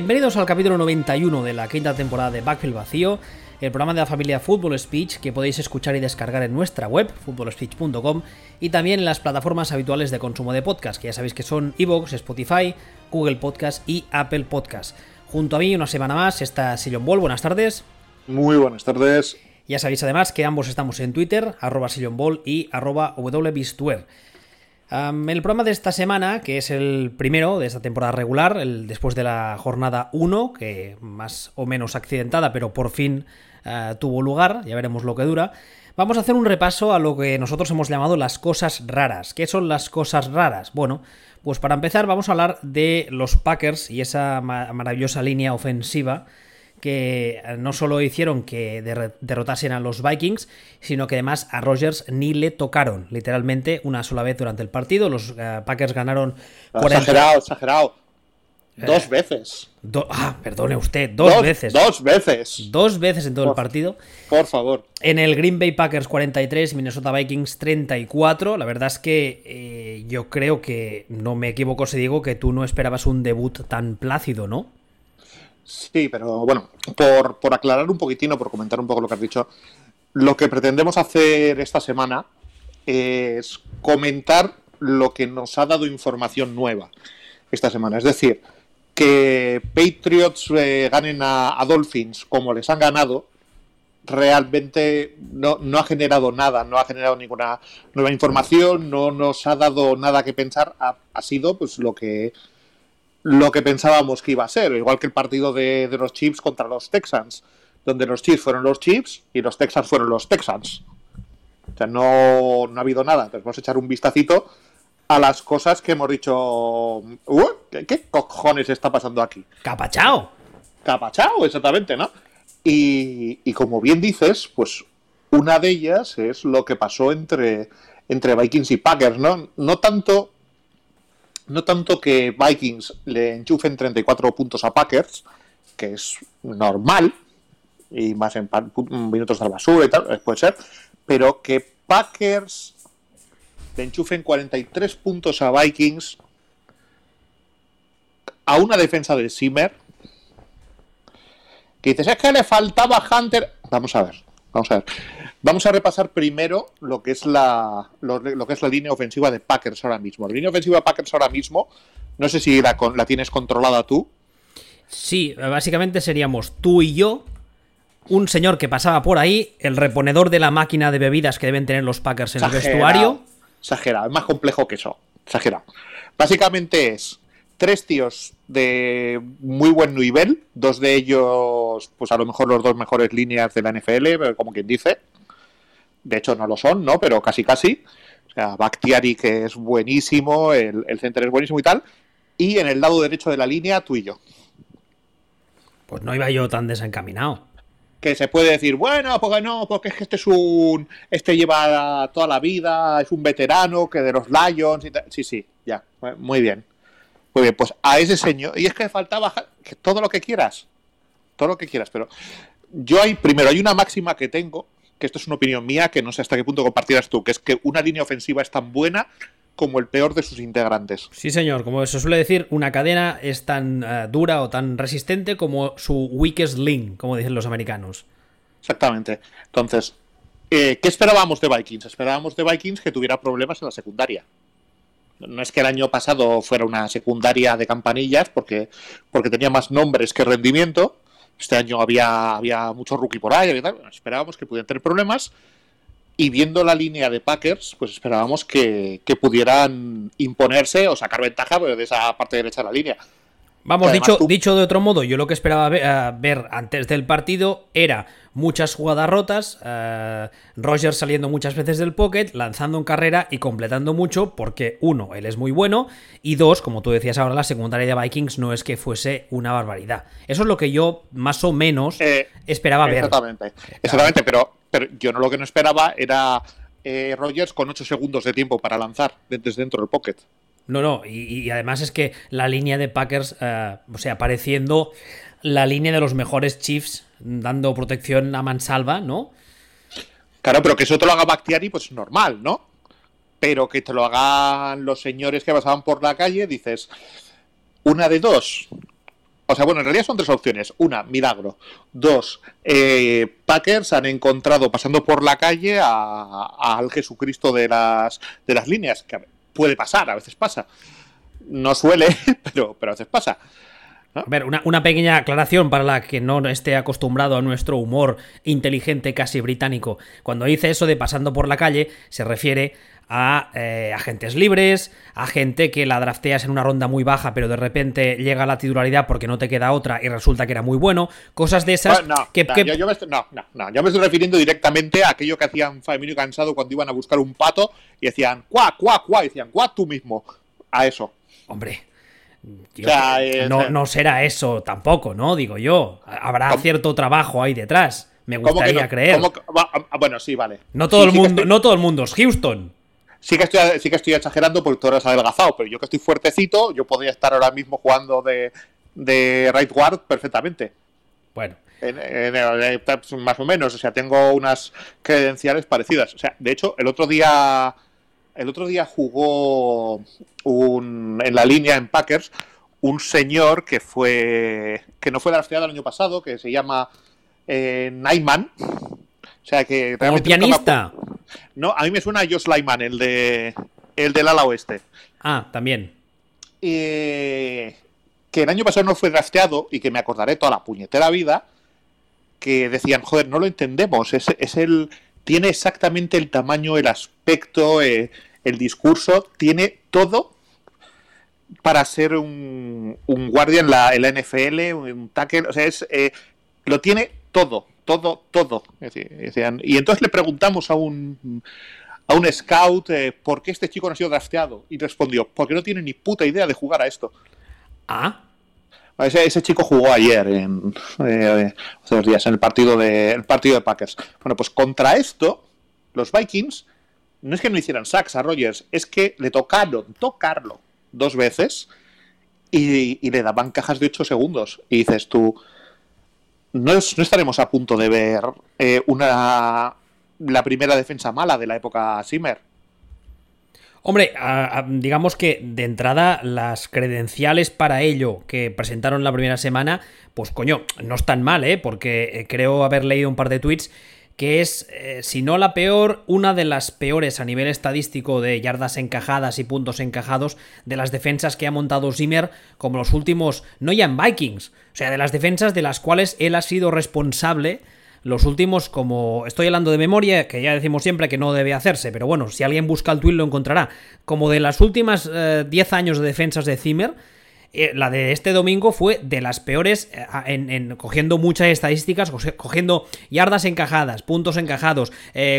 Bienvenidos al capítulo 91 de la quinta temporada de Backfield Vacío, el programa de la familia Football Speech que podéis escuchar y descargar en nuestra web, footballspeech.com, y también en las plataformas habituales de consumo de podcast, que ya sabéis que son Evox, Spotify, Google Podcast y Apple Podcast. Junto a mí, una semana más, está Sillon Ball. Buenas tardes. Muy buenas tardes. Ya sabéis además que ambos estamos en Twitter, arroba Ball y arroba wbistuer. El programa de esta semana, que es el primero de esta temporada regular, el, después de la jornada 1, que más o menos accidentada, pero por fin eh, tuvo lugar, ya veremos lo que dura, vamos a hacer un repaso a lo que nosotros hemos llamado las cosas raras. ¿Qué son las cosas raras? Bueno, pues para empezar vamos a hablar de los Packers y esa maravillosa línea ofensiva que eh, no solo hicieron que derrotasen a los Vikings, sino que además a Rogers ni le tocaron, literalmente, una sola vez durante el partido. Los eh, Packers ganaron. Exagerado, exagerado. Eh, dos veces. ah, perdone usted, dos, veces. Dos veces. Dos veces en todo el partido. Por favor. En el Green Bay Packers 43, Minnesota Vikings 34. La verdad es que yo creo que no me equivoco si digo que tú no esperabas un debut tan plácido, ¿no? Sí, pero bueno, por, aclarar un poquitino, por comentar un poco lo que has dicho, lo que pretendemos hacer esta semana es comentar lo que nos ha dado información nueva esta semana. Es decir, que Patriots eh, ganen a, Dolphins como les han ganado, realmente no, no, ha generado nada, no ha generado ninguna nueva información, no nos ha dado nada que pensar, ha, ha sido pues lo que lo que pensábamos que iba a ser, igual que el partido de, los Chiefs contra los Texans, donde los Chiefs fueron los Chiefs y los Texans fueron los Texans. O sea, no, no ha habido nada. Entonces vamos a echar un vistacito a las cosas que hemos dicho. Uh, ¿qué, cojones está pasando aquí? Capachao. Capachao, exactamente, ¿no? Y, y, como bien dices, pues una de ellas es lo que pasó entre, entre Vikings y Packers, ¿no? No tanto no tanto que Vikings le enchufen 34 puntos a Packers, que es normal, y más en minutos de la basura y tal, eh, puede ser, pero que Packers le enchufen 43 puntos a Vikings a una defensa del Simmer, que dices, es que le faltaba Hunter. Vamos a ver, vamos a ver. Vamos a repasar primero lo que es la, lo, que es la línea ofensiva de Packers ahora mismo. La línea ofensiva de Packers ahora mismo, no sé si la, la tienes controlada tú. Sí, básicamente seríamos tú y yo, un señor que pasaba por ahí, el reponedor de la máquina de bebidas que deben tener los Packers en el vestuario. Exagerado, es más complejo que eso. Exagerado. Básicamente es tres tíos de muy buen nivel, dos de ellos, pues a lo mejor los dos mejores líneas de la NFL, como quien dice de hecho no lo son, ¿no? Pero casi casi. O sea, Bactiari, que es buenísimo, el, el center es buenísimo y tal. Y en el lado derecho de la línea, tú y yo. Pues no iba yo tan desencaminado. Que se puede decir, bueno, porque no, porque es que este es un. Este lleva toda la vida, es un veterano que de los Lions y tal. Sí, sí, ya, muy bien. Muy bien, pues a ese señor. Y es que faltaba que todo lo que quieras. Todo lo que quieras, pero yo hay, primero, hay una máxima que tengo, que esto es una opinión mía, que no sé hasta qué punto compartirás tú, que es que una línea ofensiva es tan buena como el peor de sus integrantes. Sí, señor, como se suele decir, una cadena es tan eh, dura o tan resistente como su weakest link, como dicen los americanos. Exactamente. Entonces, eh, ¿qué esperábamos de Vikings? Esperábamos de Vikings que tuviera problemas en la secundaria. No es que el año pasado fuera una secundaria de campanillas, porque, porque tenía más nombres que rendimiento, este año había, había mucho rookie por ahí, esperábamos que pudieran tener problemas. Y viendo la línea de Packers, pues esperábamos que, pudieran imponerse o sacar ventaja pues, de esa parte derecha de la línea. Vamos, dicho, dicho de otro modo, yo lo que esperaba eh, ver, antes del partido era muchas jugadas rotas, eh, Rogers saliendo muchas veces del pocket, lanzando en carrera y completando mucho, porque uno, él es muy bueno, y dos, como tú decías ahora, la secundaria de Vikings no es que fuese una barbaridad. Eso es lo que yo más o menos eh, esperaba ver. Exactamente, exactamente, pero, pero yo no lo que no esperaba era Rogers con 8 segundos de tiempo para lanzar desde dentro del pocket. No, no, y, además es que la línea de Packers, eh, o sea, pareciendo la línea de los mejores Chiefs, dando protección a mansalva, ¿no? Claro, pero que eso te lo haga Bactiari, pues normal, ¿no? Pero que te lo hagan los señores que pasaban por la calle, dices, una de dos. o sea, bueno, en realidad son tres opciones. Una, milagro. Dos, eh, Packers han encontrado pasando por la calle al Jesucristo de las, de las líneas, que puede pasar, a veces pasa. No suele, pero, pero a veces pasa. A ver, una, una, pequeña aclaración para la que no esté acostumbrado a nuestro humor inteligente casi británico. Cuando dice eso de pasando por la calle, se refiere a eh, agentes libres, a gente que la drafteas en una ronda muy baja, pero de repente llega a la titularidad porque no te queda otra y resulta que era muy bueno. Cosas de esas no, que, Yo, me estoy, no, no, yo me estoy refiriendo directamente a aquello que hacían Famino y Cansado cuando iban a buscar un pato y decían, cuá, cuá, cuá, y decían, cuá tú mismo. A eso. Hombre, eh, no, será eso tampoco, ¿no? Digo yo. Habrá cierto trabajo ahí detrás. Me gustaría creer. Ah, bueno, sí, vale. No todo, el mundo, no todo el mundo es Houston. Sí que, estoy, sí que estoy exagerando porque tú eres adelgazado, pero yo que estoy fuertecito, yo podría estar ahora mismo jugando de, de right guard perfectamente. Bueno. más o menos, o sea, tengo unas credenciales parecidas. O sea, de hecho, el otro día el otro día jugó un, en la línea en Packers un señor que fue que no fue drafteado el año pasado, que se llama eh, Nyman. O sea que realmente pianista. No, a mí me suena a Josh Lyman, el de el del ala oeste. Ah, también. que el año pasado no fue drafteado y que me acordaré toda la puñetera vida que decían, joder, no lo entendemos, es, es el tiene exactamente el tamaño, el aspecto, eh, el discurso, tiene todo para ser un, un guardia en la, NFL, un tackle, o sea, es, eh, lo tiene todo, todo, todo. y entonces le preguntamos a un, a un scout eh, por qué este chico no ha sido drafteado y respondió, porque no tiene ni puta idea de jugar a esto. Ah. Ese, chico jugó ayer, en, eh, hace dos días, en el partido, de, el partido de Packers. Bueno, pues contra esto, los Vikings no es que no hicieran sacks a Rogers, es que le tocaron tocarlo dos veces y, le daban cajas de 8 segundos. Y dices tú, no, estaremos a punto de ver eh, una la primera defensa mala de la época Simmer. Hombre, digamos que de entrada las credenciales para ello que presentaron la primera semana, pues coño, no están mal, ¿eh? Porque eh, creo haber leído un par de tweets que es, eh, si no la peor, una de las peores a nivel estadístico de yardas encajadas y puntos encajados de las defensas que ha montado Zimmer como los últimos, no ya en Vikings, o sea, de las defensas de las cuales él ha sido responsable los últimos, como estoy hablando de memoria, que ya decimos siempre que no debe hacerse, pero bueno, si alguien busca el tweet lo encontrará. Como de las últimas 10 eh, años de defensas de Zimmer, eh, la de este domingo fue de las peores eh, en, cogiendo muchas estadísticas, cogiendo yardas encajadas, puntos encajados,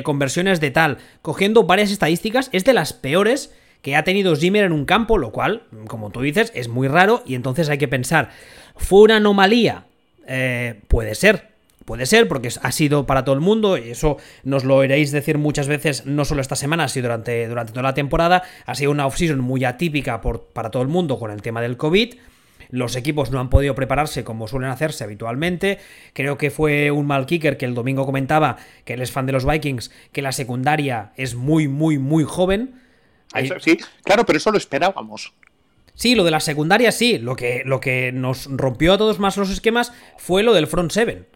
conversiones de tal, cogiendo varias estadísticas, es de las peores que ha tenido Zimmer en un campo, lo cual, como tú dices, es muy raro y entonces hay que pensar, ¿fue una anomalía? puede ser, Puede ser, porque ha sido para todo el mundo, y eso nos lo oiréis decir muchas veces, no solo esta semana, sino durante, durante toda la temporada. Ha sido una off-season muy atípica por, para todo el mundo con el tema del COVID. Los equipos no han podido prepararse como suelen hacerse habitualmente. Creo que fue un mal kicker que el domingo comentaba, que él es fan de los Vikings, que la secundaria es muy, muy, muy joven. Sí, claro, pero eso lo esperábamos. Sí, lo de la secundaria sí. Lo que, lo que nos rompió a todos más los esquemas fue lo del front seven.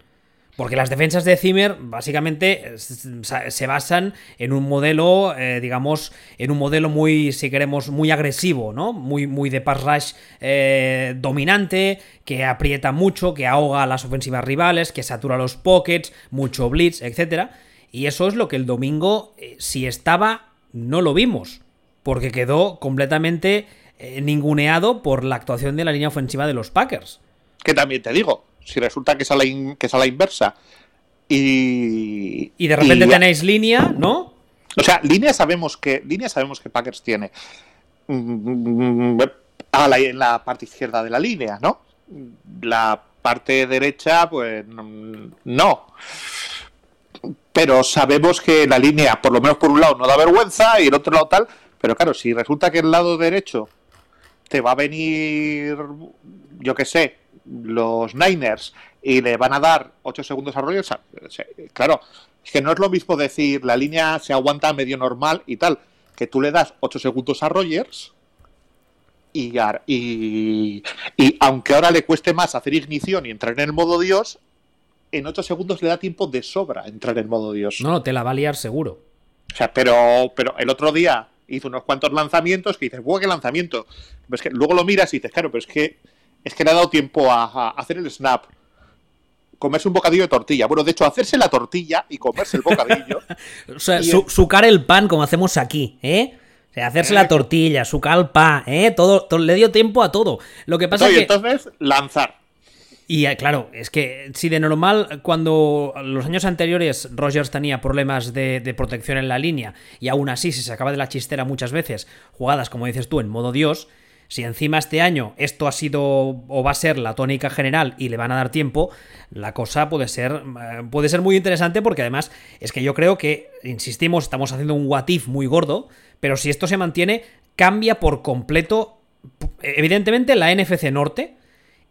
Porque las defensas de Zimmer básicamente se basan en un modelo, eh, digamos, en un modelo muy, si queremos, muy agresivo, ¿no? Muy, muy de pass rush eh, dominante, que aprieta mucho, que ahoga a las ofensivas rivales, que satura los pockets, mucho blitz, etc. Y eso es lo que el domingo, eh, si estaba, no lo vimos, porque quedó completamente ninguneado por la actuación de la línea ofensiva de los Packers. Que también te digo, si resulta que es a la, que es la inversa y... Y de repente tenéis línea, ¿no? O sea, línea sabemos que, línea sabemos que Packers tiene mm, a la, en la parte izquierda de la línea, ¿no? La parte derecha, pues no. Pero sabemos que la línea, por lo menos por un lado, no da vergüenza y el otro lado tal. Pero claro, si resulta que el lado derecho te va a venir, yo qué sé, los Niners y le van a dar 8 segundos a Rogers, claro, es que no es lo mismo decir la línea se aguanta medio normal y tal, que tú le das 8 segundos a Rogers y, y, Y aunque ahora le cueste más hacer ignición y entrar en el modo Dios, en 8 segundos le da tiempo de sobra entrar en modo Dios. No, te la va a liar seguro. O sea, pero, pero el otro día hizo unos cuantos lanzamientos que dices, ¡buah, qué lanzamiento! Pero es que luego lo miras y dices, claro, pero es que, es que le ha dado tiempo a, a hacer el snap, comerse un bocadillo de tortilla. Bueno, de hecho, hacerse la tortilla y comerse el bocadillo. o sea, su, sucar el pan como hacemos aquí, ¿eh? O sea, hacerse la tortilla, sucar el pan, ¿eh? Todo, todo, le dio tiempo a todo. Lo que pasa es que... entonces, lanzar. Y claro, es que si de normal, cuando los años anteriores Rogers tenía problemas de, de, protección en la línea y aún así se sacaba de la chistera muchas veces jugadas, como dices tú, en modo Dios, si encima este año esto ha sido o va a ser la tónica general y le van a dar tiempo, la cosa puede ser, puede ser muy interesante porque además es que yo creo que, insistimos, estamos haciendo un what if muy gordo, pero si esto se mantiene, cambia por completo, evidentemente, la NFC Norte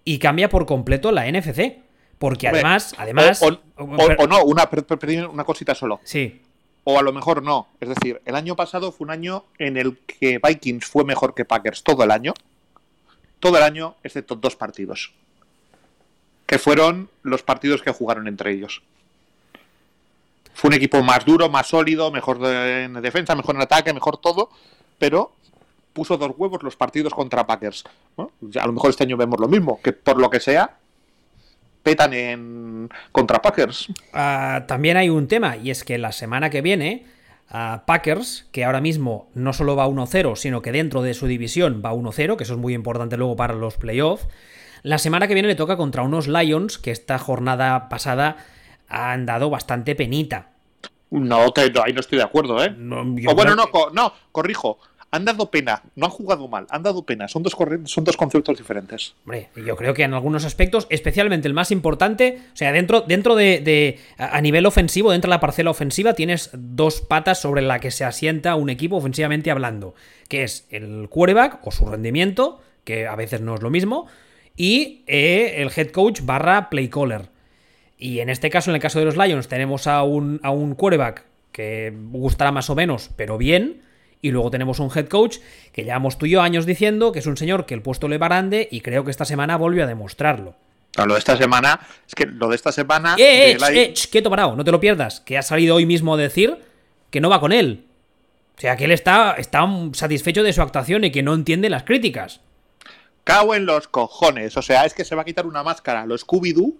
y cambia por completo la NFC. Porque Hombre, además, además. O, o, o, o no, una, una cosita solo. Sí. O a lo mejor no. Es decir, el año pasado fue un año en el que Vikings fue mejor que Packers todo el año. Todo el año, excepto dos partidos. Que fueron los partidos que jugaron entre ellos. Fue un equipo más duro, más sólido, mejor en defensa, mejor en ataque, mejor todo. Pero puso dos huevos los partidos contra Packers. A lo mejor este año vemos lo mismo, que por lo que sea, petan en contra Packers. Uh, también hay un tema, y es que la semana que viene, uh, Packers, que ahora mismo no solo va 1-0, sino que dentro de su división va 1-0, que eso es muy importante luego para los playoffs, la semana que viene le toca contra unos Lions que esta jornada pasada han dado bastante penita. No, que no, ahí no estoy de acuerdo, ¿eh? No, o bueno, no, no, corrijo han dado pena, no han jugado mal, han dado pena, son dos, son dos conceptos diferentes. Hombre, yo creo que en algunos aspectos, especialmente el más importante, o sea, dentro, dentro de, a nivel ofensivo, dentro de la parcela ofensiva, tienes dos patas sobre la que se asienta un equipo ofensivamente hablando, que es el quarterback o su rendimiento, que a veces no es lo mismo, y eh, el head coach barra play caller. Y en este caso, en el caso de los Lions, tenemos a un, a un quarterback que gustará más o menos, pero bien, y luego tenemos un head coach que llevamos tú y yo años diciendo que es un señor que el puesto le barande y creo que esta semana volvió a demostrarlo. No, lo de esta semana, es que lo de esta semana. ¡Eh, eh, eh quieto parado! No te lo pierdas. Que ha salido hoy mismo a decir que no va con él. O sea, que él está, está satisfecho de su actuación y que no entiende las críticas. Cao en los cojones. O sea, es que se va a quitar una máscara a los Scooby-Doo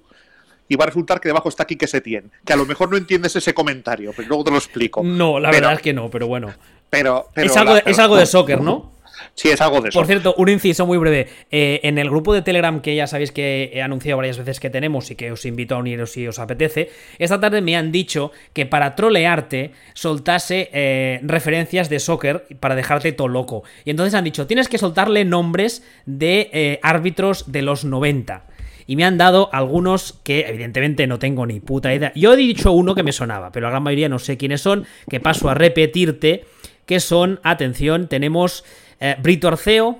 y va a resultar que debajo está aquí que se tiene. Que a lo mejor no entiendes ese comentario, pero luego te lo explico. No, la pero, verdad es que no, pero bueno. Pero, pero es, algo de, la, es algo de soccer, ¿no? Sí, es algo de Por cierto, un inciso muy breve. Eh, en el grupo de Telegram que ya sabéis que he anunciado varias veces que tenemos y que os invito a uniros si os apetece, esta tarde me han dicho que para trolearte soltase eh, referencias de soccer para dejarte todo loco. Y entonces han dicho, tienes que soltarle nombres de eh, árbitros de los 90 y me han dado algunos que evidentemente no tengo ni puta idea. Yo he dicho uno que me sonaba, pero la gran mayoría no sé quiénes son, que paso a repetirte, que son, atención, tenemos eh, Brito Arceo,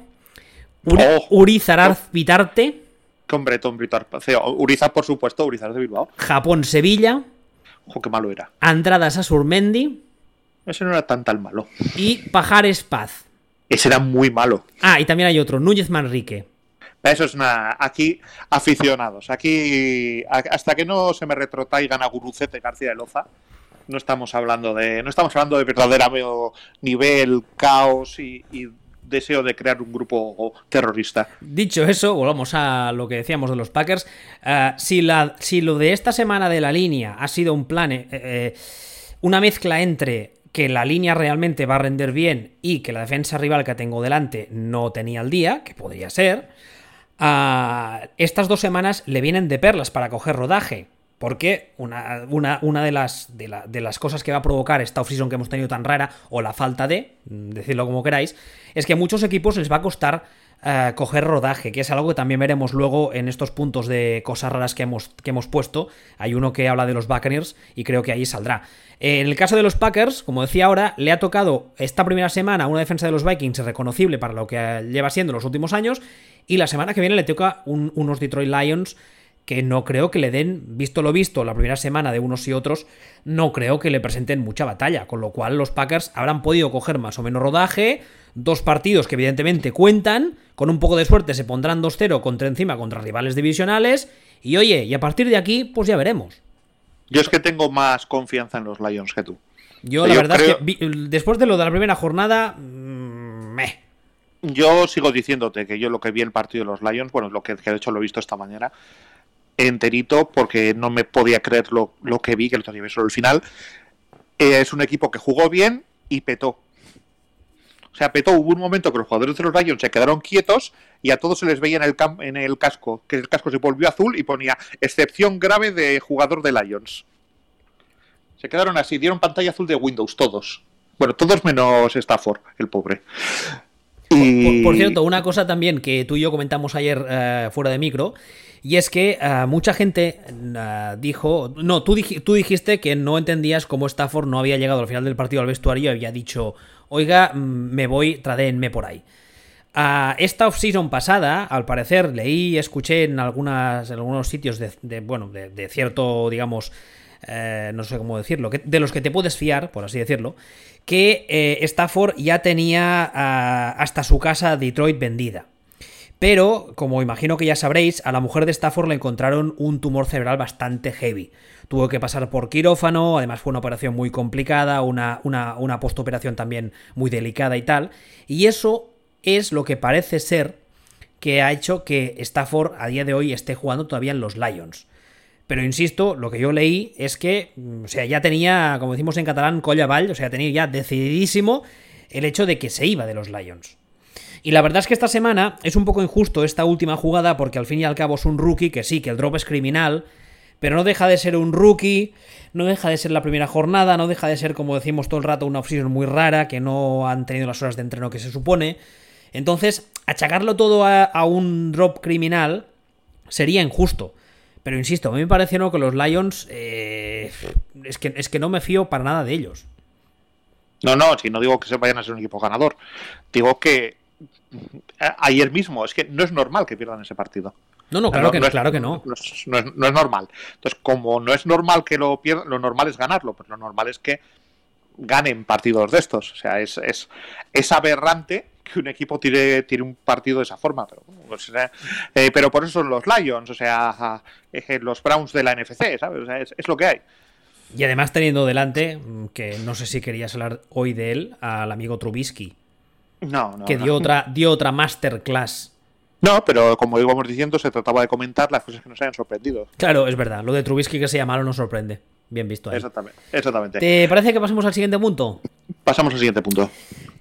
Uri, Oh. Urizaraz Vitarte, Hombre, Tom Brito Arceo. Urizar, por supuesto, Urizar de Bilbao. Japón Sevilla, Ojo, qué malo era. Andrada Sasurmendi Ese no era tan tan malo. y Pajares Paz. Ese era muy malo. Ah, y también hay otro, Núñez Manrique. Eso es nada. Aquí, aficionados. Aquí, hasta que no se me retrotaigan a Gurucete García de Loza, no estamos hablando de. No estamos hablando de verdadera nivel, caos y, deseo de crear un grupo terrorista. Dicho eso, volvamos a lo que decíamos de los Packers. Uh, si, la, si lo de esta semana de la línea ha sido un plan, eh, eh, una mezcla entre que la línea realmente va a render bien y que la defensa rival que tengo delante no tenía el día, que podría ser, uh, estas dos semanas le vienen de perlas para coger rodaje. Porque una, una, una de, las, de, la, de, las cosas que va a provocar esta offseason que hemos tenido tan rara, o la falta de, decirlo como queráis, es que a muchos equipos les va a costar uh, coger rodaje, que es algo que también veremos luego en estos puntos de cosas raras que hemos, que hemos puesto. Hay uno que habla de los Buccaneers y creo que ahí saldrá. Eh, en el caso de los Packers, como decía ahora, le ha tocado esta primera semana una defensa de los Vikings reconocible para lo que lleva siendo los últimos años, y la semana que viene le toca un, unos Detroit Lions que no creo que le den, visto lo visto, la primera semana de unos y otros, no creo que le presenten mucha batalla, con lo cual los Packers habrán podido coger más o menos rodaje, dos partidos que evidentemente cuentan, con un poco de suerte se pondrán 2-0 contra encima contra rivales divisionales, y oye, y a partir de aquí, pues ya veremos. Yo es que tengo más confianza en los Lions que tú. Yo, la verdad es que después de lo de la primera jornada, mm, me. Yo sigo diciéndote que yo lo que vi el partido de los Lions, bueno, lo que, de hecho lo he visto esta mañana, enterito, porque no me podía creer lo, que vi, que lo tenía solo el final. Eh, es un equipo que jugó bien y petó. O sea, petó, hubo un momento que los jugadores de los Lions se quedaron quietos y a todos se les veía en el, en el casco, que el casco se volvió azul y ponía excepción grave de jugador de Lions. Se quedaron así, dieron pantalla azul de Windows, todos. Bueno, todos menos Stafford, el pobre. Por, cierto, una cosa también que tú y yo comentamos ayer eh, fuera de micro, y es que eh, mucha gente eh, dijo, no, tú, tú dijiste que no entendías cómo Stafford no había llegado al final del partido al vestuario y había dicho, oiga, mm, me voy, tradéenme por ahí. A esta off-season pasada, al parecer, leí escuché en, algunas, algunos sitios de, bueno, de, cierto, digamos, eh, no sé cómo decirlo, de los que te puedes fiar, por así decirlo, que eh, Stafford ya tenía ah, hasta su casa Detroit vendida. Pero, como imagino que ya sabréis, a la mujer de Stafford le encontraron un tumor cerebral bastante heavy. Tuvo que pasar por quirófano, además fue una operación muy complicada, una, una, una postoperación también muy delicada y tal. Y eso es lo que parece ser que ha hecho que Stafford a día de hoy esté jugando todavía en los Lions. Pero insisto, lo que yo leí es que, mm, o sea, ya tenía, como decimos en catalán, colla o sea, tenía ya decididísimo el hecho de que se iba de los Lions. Y la verdad es que esta semana es un poco injusto esta última jugada porque al fin y al cabo es un rookie que sí, que el drop es criminal, pero no deja de ser un rookie, no deja de ser la primera jornada, no deja de ser, como decimos todo el rato, una offseason muy rara, que no han tenido las horas de entreno que se supone. Entonces, achacarlo todo a, un drop criminal sería injusto. Pero insisto, a mí me parece que los Lions eh, es, que, es que no me fío para nada de ellos. No, no, si no digo que se vayan a ser un equipo ganador. Digo que ayer mismo, es que no es normal que pierdan ese partido. No, no, claro, que, no, claro que no. No es, normal. Entonces, como no es normal que lo pierdan, lo normal es ganarlo, pues lo normal es que ganen partidos de estos. O sea, es, es, aberrante que un equipo tire, tire un partido de esa forma. Pero, pues, eh, pero por eso son los Lions, o sea, eh, los Browns de la NFC, ¿sabes? es, lo que hay. Y además teniendo delante, mm, que no sé si querías hablar hoy de él, al amigo Trubisky. No, no. Que dio, Otra, dio otra masterclass. No, pero como íbamos diciendo, se trataba de comentar las cosas que nos hayan sorprendido. Claro, es verdad. Lo de Trubisky que sea malo nos sorprende. Bien visto ahí. Exactamente, exactamente. ¿Te parece que pasemos al siguiente punto? Pasamos al siguiente punto.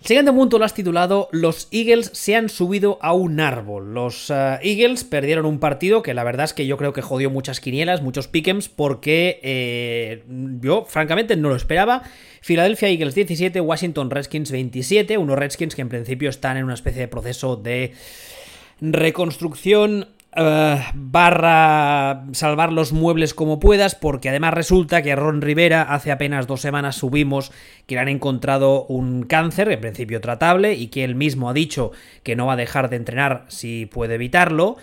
El siguiente punto lo has titulado Los Eagles se han subido a un árbol. Los eh, Eagles perdieron un partido que la verdad es que yo creo que jodió muchas quinielas, muchos pick'ems, porque eh, yo francamente no lo esperaba. Philadelphia Eagles 17, Washington Redskins 27, unos Redskins que en principio están en una especie de proceso de reconstrucción eh, barra salvar los muebles como puedas, porque además resulta que Ron Rivera hace apenas dos semanas subimos que le han encontrado un cáncer, en principio tratable, y que él mismo ha dicho que no va a dejar de entrenar si puede evitarlo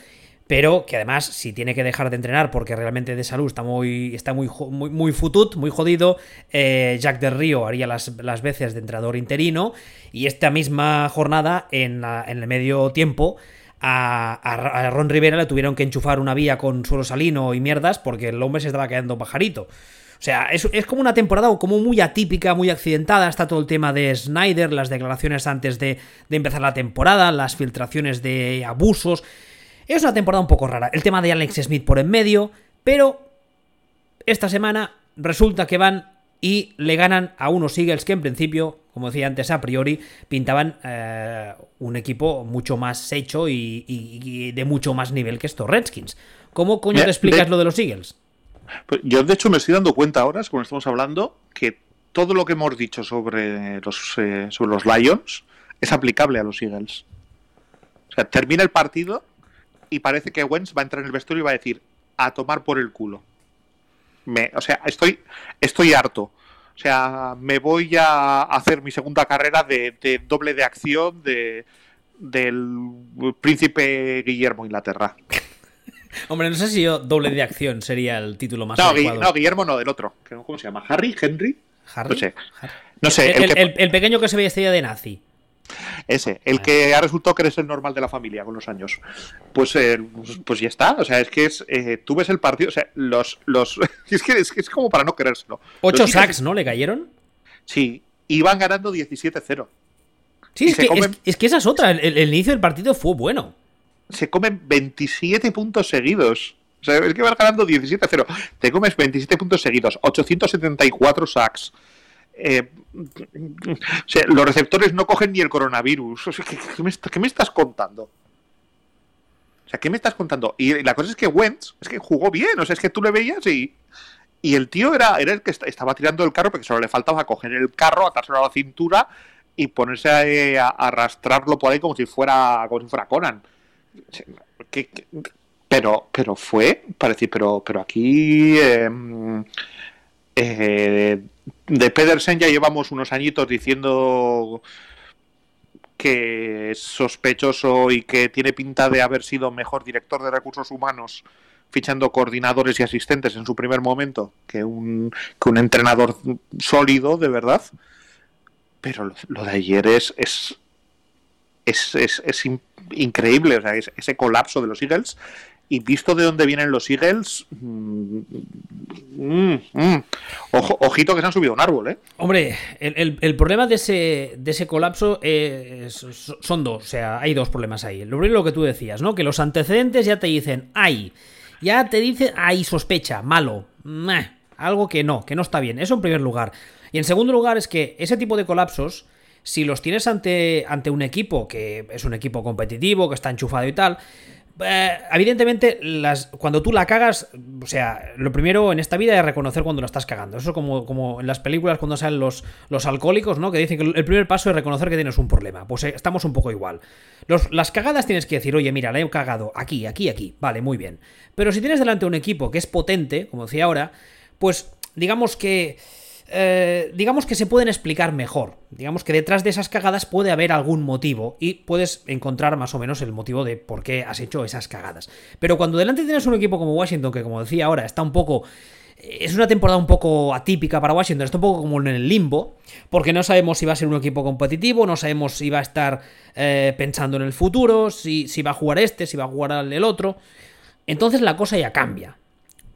pero que además si tiene que dejar de entrenar porque realmente de salud está muy está muy muy, muy futut, muy jodido, eh, Jack del Río haría las, veces de entrenador interino y esta misma jornada en, el medio tiempo a, Ron Rivera le tuvieron que enchufar una vía con suelo salino y mierdas porque el hombre se estaba quedando pajarito. O sea, es, es, como una temporada como muy atípica, muy accidentada. Está todo el tema de Snyder, las declaraciones antes de, de empezar la temporada, las filtraciones de abusos. Es una temporada un poco rara. El tema de Alex Smith por en medio, pero esta semana resulta que van y le ganan a unos Eagles que en principio, como decía antes a priori, pintaban eh, un equipo mucho más hecho y, de mucho más nivel que estos Redskins. ¿Cómo coño te explicas lo de los Eagles? Pues yo de hecho me estoy dando cuenta ahora, cuando estamos hablando, que todo lo que hemos dicho sobre los, eh, sobre los Lions es aplicable a los Eagles. O sea, termina el partido y parece que Wentz va a entrar en el vestuario y va a decir a tomar por el culo. Me, o sea, estoy, estoy harto. O sea, me voy a hacer mi segunda carrera de, doble de acción de, del príncipe Guillermo Inglaterra. Hombre, no sé si yo doble de acción sería el título más no, adecuado. no, Guillermo no, del otro. ¿Cómo se llama? ¿Harry? ¿Henry? ¿Harry? No sé. Harry. No sé. El, El, que- el- el pequeño que se vestía de nazi. Ese, el que ha resultado que eres el normal de la familia con los años. Pues, eh, pues, pues ya está. O sea, es que es, eh, tú ves el partido. O sea, los. los es, que es, como para no querérselo. Ocho Los sacks, ¿no? ¿Le cayeron? Sí, iban ganando 17-0. Sí, Y es que, comen- es, es que esa es otra. El inicio del partido fue bueno. Se comen 27 puntos seguidos. O sea, es que van ganando 17-0. Te comes 27 puntos seguidos, 874 sacks. Eh, los receptores no cogen ni el coronavirus. O sea, ¿qué, me, estás contando? O sea, ¿qué me estás contando? Y la cosa es que Wentz, que jugó bien. O sea, es que tú le veías y, y el tío era, era el que est- estaba tirando el carro porque solo le faltaba coger el carro, atárselo a la cintura y ponerse a, eh, a- arrastrarlo por ahí como si fuera, como si fuera Conan. O sea, ¿qué- qué- pero, pero fue, para pero, pero aquí eh, eh, de Pedersen ya llevamos unos añitos diciendo que es sospechoso y que tiene pinta de haber sido mejor director de recursos humanos fichando coordinadores y asistentes en su primer momento que un, que un entrenador sólido, de verdad. Pero lo, de ayer es, es, es, es- es in- increíble, o sea, es- ese colapso de los Eagles. Y visto de dónde vienen los Eagles, mm, mm, mm, ojo- ojito que se han subido un árbol, ¿eh? Hombre, el, el- problema de ese, de ese colapso eh, es- son dos. O sea, hay dos problemas ahí. Lo primero lo que tú decías, ¿no? Que los antecedentes ya te dicen, ay. Ya te dicen, ay, sospecha, malo. algo que no, que no está bien. Eso en primer lugar. Y en segundo lugar es que ese tipo de colapsos, si los tienes ante, ante un equipo que es un equipo competitivo, que está enchufado y tal, eh, evidentemente, las, cuando tú la cagas, o sea, lo primero en esta vida es reconocer cuando la estás cagando. Eso como, como en las películas cuando salen los, los alcohólicos, ¿no? Que dicen que el primer paso es reconocer que tienes un problema. Pues eh, estamos un poco igual. Los- las cagadas tienes que decir, oye, mira, la he cagado aquí, aquí, aquí. Vale, muy bien. Pero si tienes delante un equipo que es potente, como decía ahora, pues digamos que eh, digamos que se pueden explicar mejor. Digamos que detrás de esas cagadas puede haber algún motivo y puedes encontrar más o menos el motivo de por qué has hecho esas cagadas. Pero cuando delante tienes un equipo como Washington, que como decía ahora, está un poco... Es una temporada un poco atípica para Washington, está un poco como en el limbo, porque no sabemos si va a ser un equipo competitivo, no sabemos si va a estar eh, pensando en el futuro, si, si va a jugar este, si va a jugar el otro. Entonces la cosa ya cambia.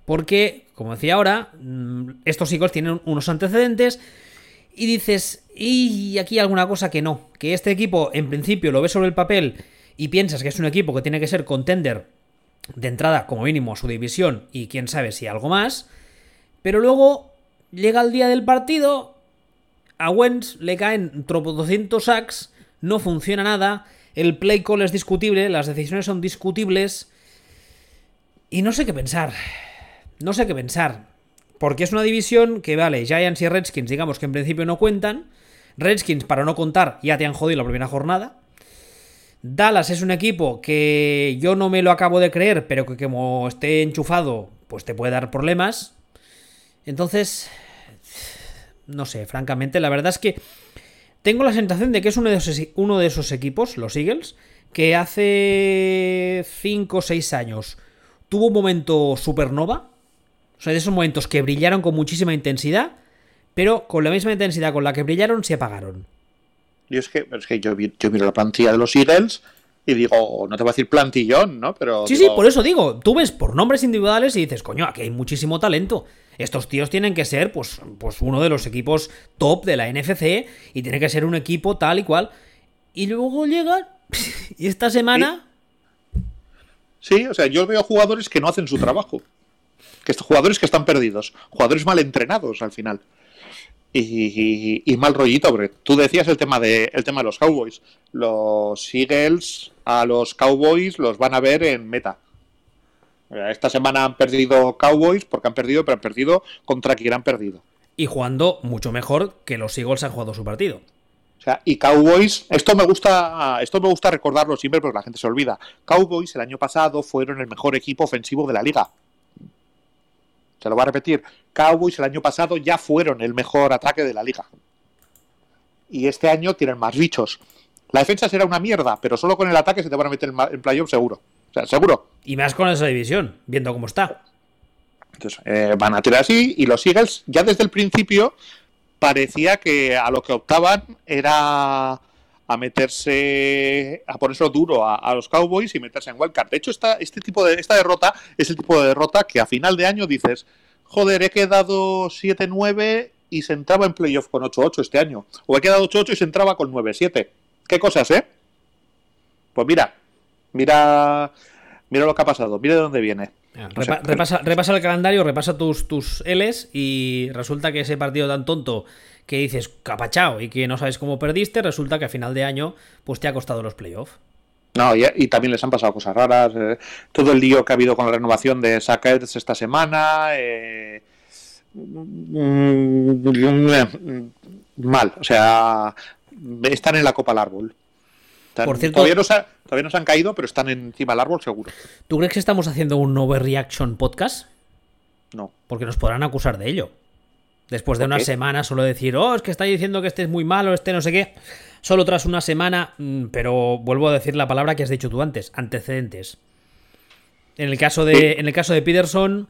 Porque, como decía ahora, mm, estos Eagles tienen unos antecedentes y dices, y aquí hay alguna cosa que no, que este equipo en principio lo ves sobre el papel y piensas que es un equipo que tiene que ser contender de entrada como mínimo a su división y quién sabe si algo más, pero luego llega el día del partido, a Wentz le caen tropo 200 sacks, no funciona nada, el play call es discutible, las decisiones son discutibles y no sé qué pensar. No sé qué pensar. Porque es una división que, vale, Giants y Redskins, digamos que en principio no cuentan. Redskins, para no contar, ya te han jodido la primera jornada. Dallas es un equipo que yo no me lo acabo de creer, pero que como esté enchufado, pues te puede dar problemas. Entonces, no sé, francamente, la verdad es que tengo la sensación de que es uno de esos, equipos, los Eagles, que hace 5 o 6 años tuvo un momento supernova. O sea, de esos momentos que brillaron con muchísima intensidad, pero con la misma intensidad con la que brillaron se apagaron. Y es que, es que yo, yo miro la plantilla de los Eagles y digo, no te voy a decir plantillón, ¿no? Pero Sí, digo, sí, por eso digo, tú ves por nombres individuales y dices, coño, aquí hay muchísimo talento. Estos tíos tienen que ser, pues, pues uno de los equipos top de la NFC y tiene que ser un equipo tal y cual. Y luego llegan y esta semana... Sí, o sea, yo veo jugadores que no hacen su trabajo. Que jugadores que están perdidos. Jugadores mal entrenados al final. Y, y- y mal rollito, porque tú decías el tema de el tema de los Cowboys. Los Eagles a los Cowboys los van a ver en meta. Esta semana han perdido Cowboys porque han perdido, pero han perdido contra quien han perdido. Y jugando mucho mejor que los Eagles han jugado su partido. O sea, y Cowboys, esto me gusta, esto me gusta recordarlo siempre porque la gente se olvida. Cowboys el año pasado fueron el mejor equipo ofensivo de la liga. Se lo voy a repetir. Cowboys el año pasado ya fueron el mejor ataque de la liga. Y este año tienen más bichos. La defensa será una mierda, pero solo con el ataque se te van a meter en playoff seguro. sea, seguro. Y más con esa división, viendo cómo está. Entonces, eh, van a tirar así y los Eagles ya desde el principio parecía que a lo que optaban era a meterse, a ponerse duro a, a, los Cowboys y meterse en wildcard. De hecho, esta, este tipo de, esta derrota es el tipo de derrota que a final de año dices, joder, he quedado 7-9 y se entraba en playoff con 8-8 este año. O he quedado 8-8 y se entraba con 9-7. ¿Qué cosas, eh? Pues mira, mira, mira lo que ha pasado, mira de dónde viene. Repa repasa, repasa, el calendario, repasa tus, tus L's y resulta que ese partido tan tonto que dices capachao y que no sabes cómo perdiste, resulta que a final de año pues te ha costado los playoffs. No, y, y, también les han pasado cosas raras. Eh, todo el lío que ha habido con la renovación de Sackers esta semana. Eh, mal, o sea, están en la copa al árbol. Están, Por cierto, todavía, no se, todavía no se han caído, pero están encima del árbol seguro. ¿Tú crees que estamos haciendo un overreaction podcast? No. Porque nos podrán acusar de ello. Después de una semana solo decir, oh, es que estáis diciendo que este es muy malo, este no sé qué. Solo tras una semana, mm, pero vuelvo a decir la palabra que has dicho tú antes, antecedentes. En el caso de, Sí. en el caso de Peterson.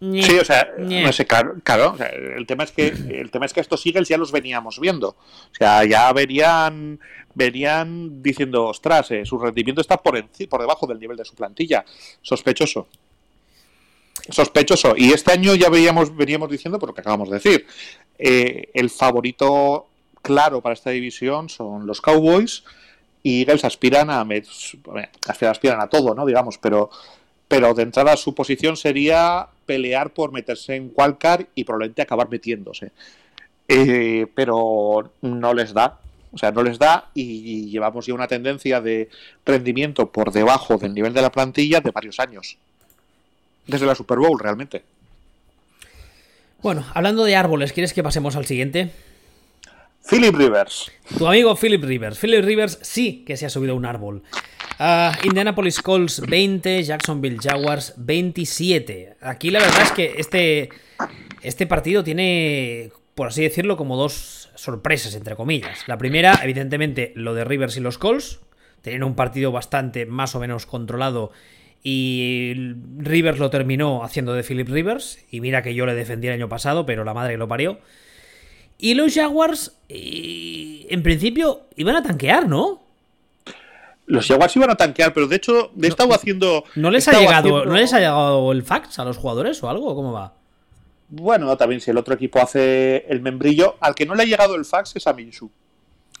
Sí, o sea, ñe. no sé, claro, claro, o sea, el tema es que el tema es que estos Eagles ya los veníamos viendo. O sea, ya verían verían diciendo, ostras, eh, su rendimiento está por por debajo del nivel de su plantilla. Sospechoso. Sospechoso. Y este año ya veíamos, veníamos diciendo, por lo que acabamos de decir, eh, el favorito claro para esta división son los Cowboys y Eagles aspiran a aspiran a todo, ¿no? Digamos, pero pero de entrada su posición sería pelear por meterse en wildcard y probablemente acabar metiéndose. Eh, pero no les da, o sea, no les da y llevamos ya una tendencia de rendimiento por debajo del nivel de la plantilla de varios años. Desde la Super Bowl, realmente. Bueno, hablando de árboles, ¿quieres que pasemos al siguiente? Philip Rivers. Tu amigo Philip Rivers. Philip Rivers sí que se ha subido a un árbol. Ah, Indianapolis Colts 20, Jacksonville Jaguars 27. Aquí la verdad es que este, este partido tiene, por así decirlo, como dos sorpresas, entre comillas. La primera, evidentemente, lo de Rivers y los Colts. Tenían un partido bastante más o menos controlado y Rivers lo terminó haciendo de Philip Rivers. Y mira que yo le defendí el año pasado, pero la madre lo parió. Y los Jaguars, eh, en principio, iban a tanquear, ¿no? Los Jaguars iban a tanquear, pero de hecho he estado haciendo. ¿No les, ha llegado, haciendo- ¿No les ha llegado el fax a los jugadores o algo? ¿Cómo va? Bueno, también si el otro equipo hace el membrillo, al que no le ha llegado el fax es a Minshew.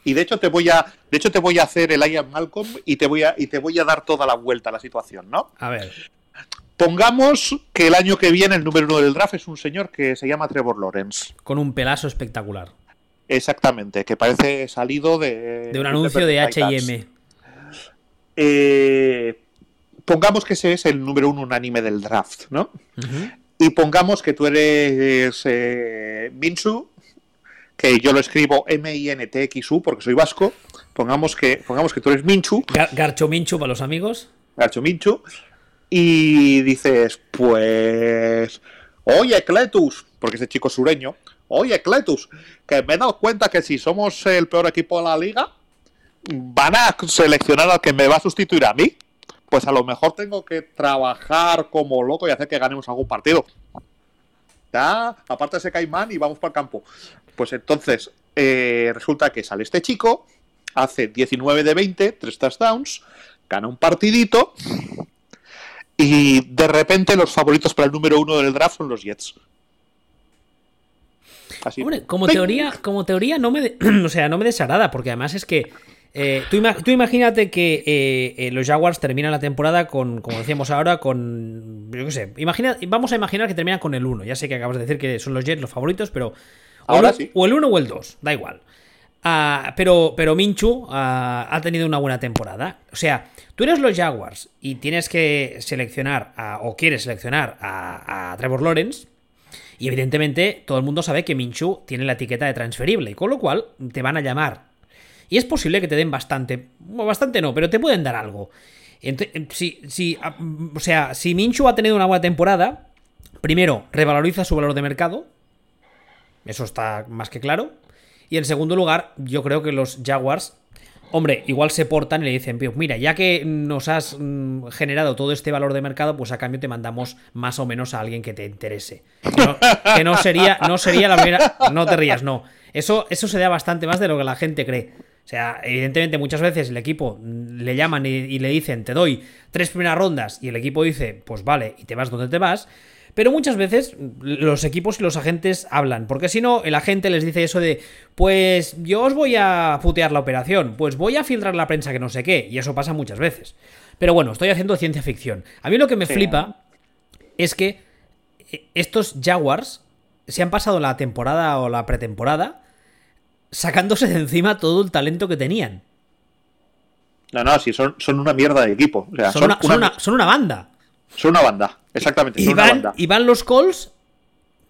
Y de hecho te voy a, de hecho te voy a hacer el Ian Malcolm y te voy a, y te voy a dar toda la vuelta a la situación, ¿no? A ver. Pongamos que el año que viene el número uno del draft es un señor que se llama Trevor Lawrence. Con un pelazo espectacular. Exactamente, que parece salido de. De un anuncio de. HM. Eh, pongamos que ese es el número uno unánime del draft, ¿no? Y pongamos que tú eres eh, Minshew, que yo lo escribo M-I-N-T-X-U porque soy vasco. Pongamos que, pongamos que tú eres Minchu, Gar- Garcho Minchu para los amigos. Garcho Minchu, y dices, pues, oye, Cletus, porque es de chico sureño, oye, Cletus, que me he dado cuenta que si somos el peor equipo de la liga, van a seleccionar al que me va a sustituir a mí. Pues a lo mejor tengo que trabajar como loco y hacer que ganemos algún partido. Ya, aparte ese caimán y vamos para el campo. Pues entonces, eh, resulta que sale este chico, hace 19 de 20, 3 touchdowns, gana un partidito y de repente los favoritos para el número uno del draft son los Jets. Así. Hombre, como ¡Ping! teoría, como teoría no me, de- o sea, no me desagrada, porque además es que eh, tú, ima- tú imagínate que eh, eh, los Jaguars terminan la temporada con, como decíamos ahora, con, yo qué sé, imagina, vamos a imaginar que terminan con el 1. Ya sé que acabas de decir que son los Jets los favoritos, pero o, Ahora el, sí. o el 1 o el 2, da igual. Ah, pero, pero Minchu ah, ha tenido una buena temporada. O sea, tú eres los Jaguars y tienes que seleccionar a- o quieres seleccionar a, a Trevor Lawrence. Y evidentemente todo el mundo sabe que Minchu tiene la etiqueta de transferible, con lo cual te van a llamar. Y es posible que te den bastante, bueno, bastante no, pero te pueden dar algo. Ent- si, si, mm, o sea, si Minchu ha tenido una buena temporada, primero, revaloriza su valor de mercado. Eso está más que claro. Y en segundo lugar, yo creo que los Jaguars Hombre, igual se portan y le dicen, mira, ya que nos has mm, generado todo este valor de mercado, pues a cambio te mandamos más o menos a alguien que te interese. Que no, sería, no sería la primera. No te rías, no. Eso, eso se da bastante más de lo que la gente cree. O sea, evidentemente muchas veces el equipo le llaman y le dicen, te doy tres primeras rondas, y el equipo dice, pues vale, y te vas donde te vas. Pero muchas veces los equipos y los agentes hablan, porque si no, el agente les dice eso de, pues yo os voy a putear la operación, pues voy a filtrar la prensa que no sé qué, y eso pasa muchas veces. Pero bueno, estoy haciendo ciencia ficción. A mí lo que me flipa es que eh, estos Jaguars se han pasado la temporada o la pretemporada sacándose de encima todo el talento que tenían. No, no, sí, son, son una mierda de equipo. son, una, son una banda. Son una banda, exactamente. y, van, y van los Colts,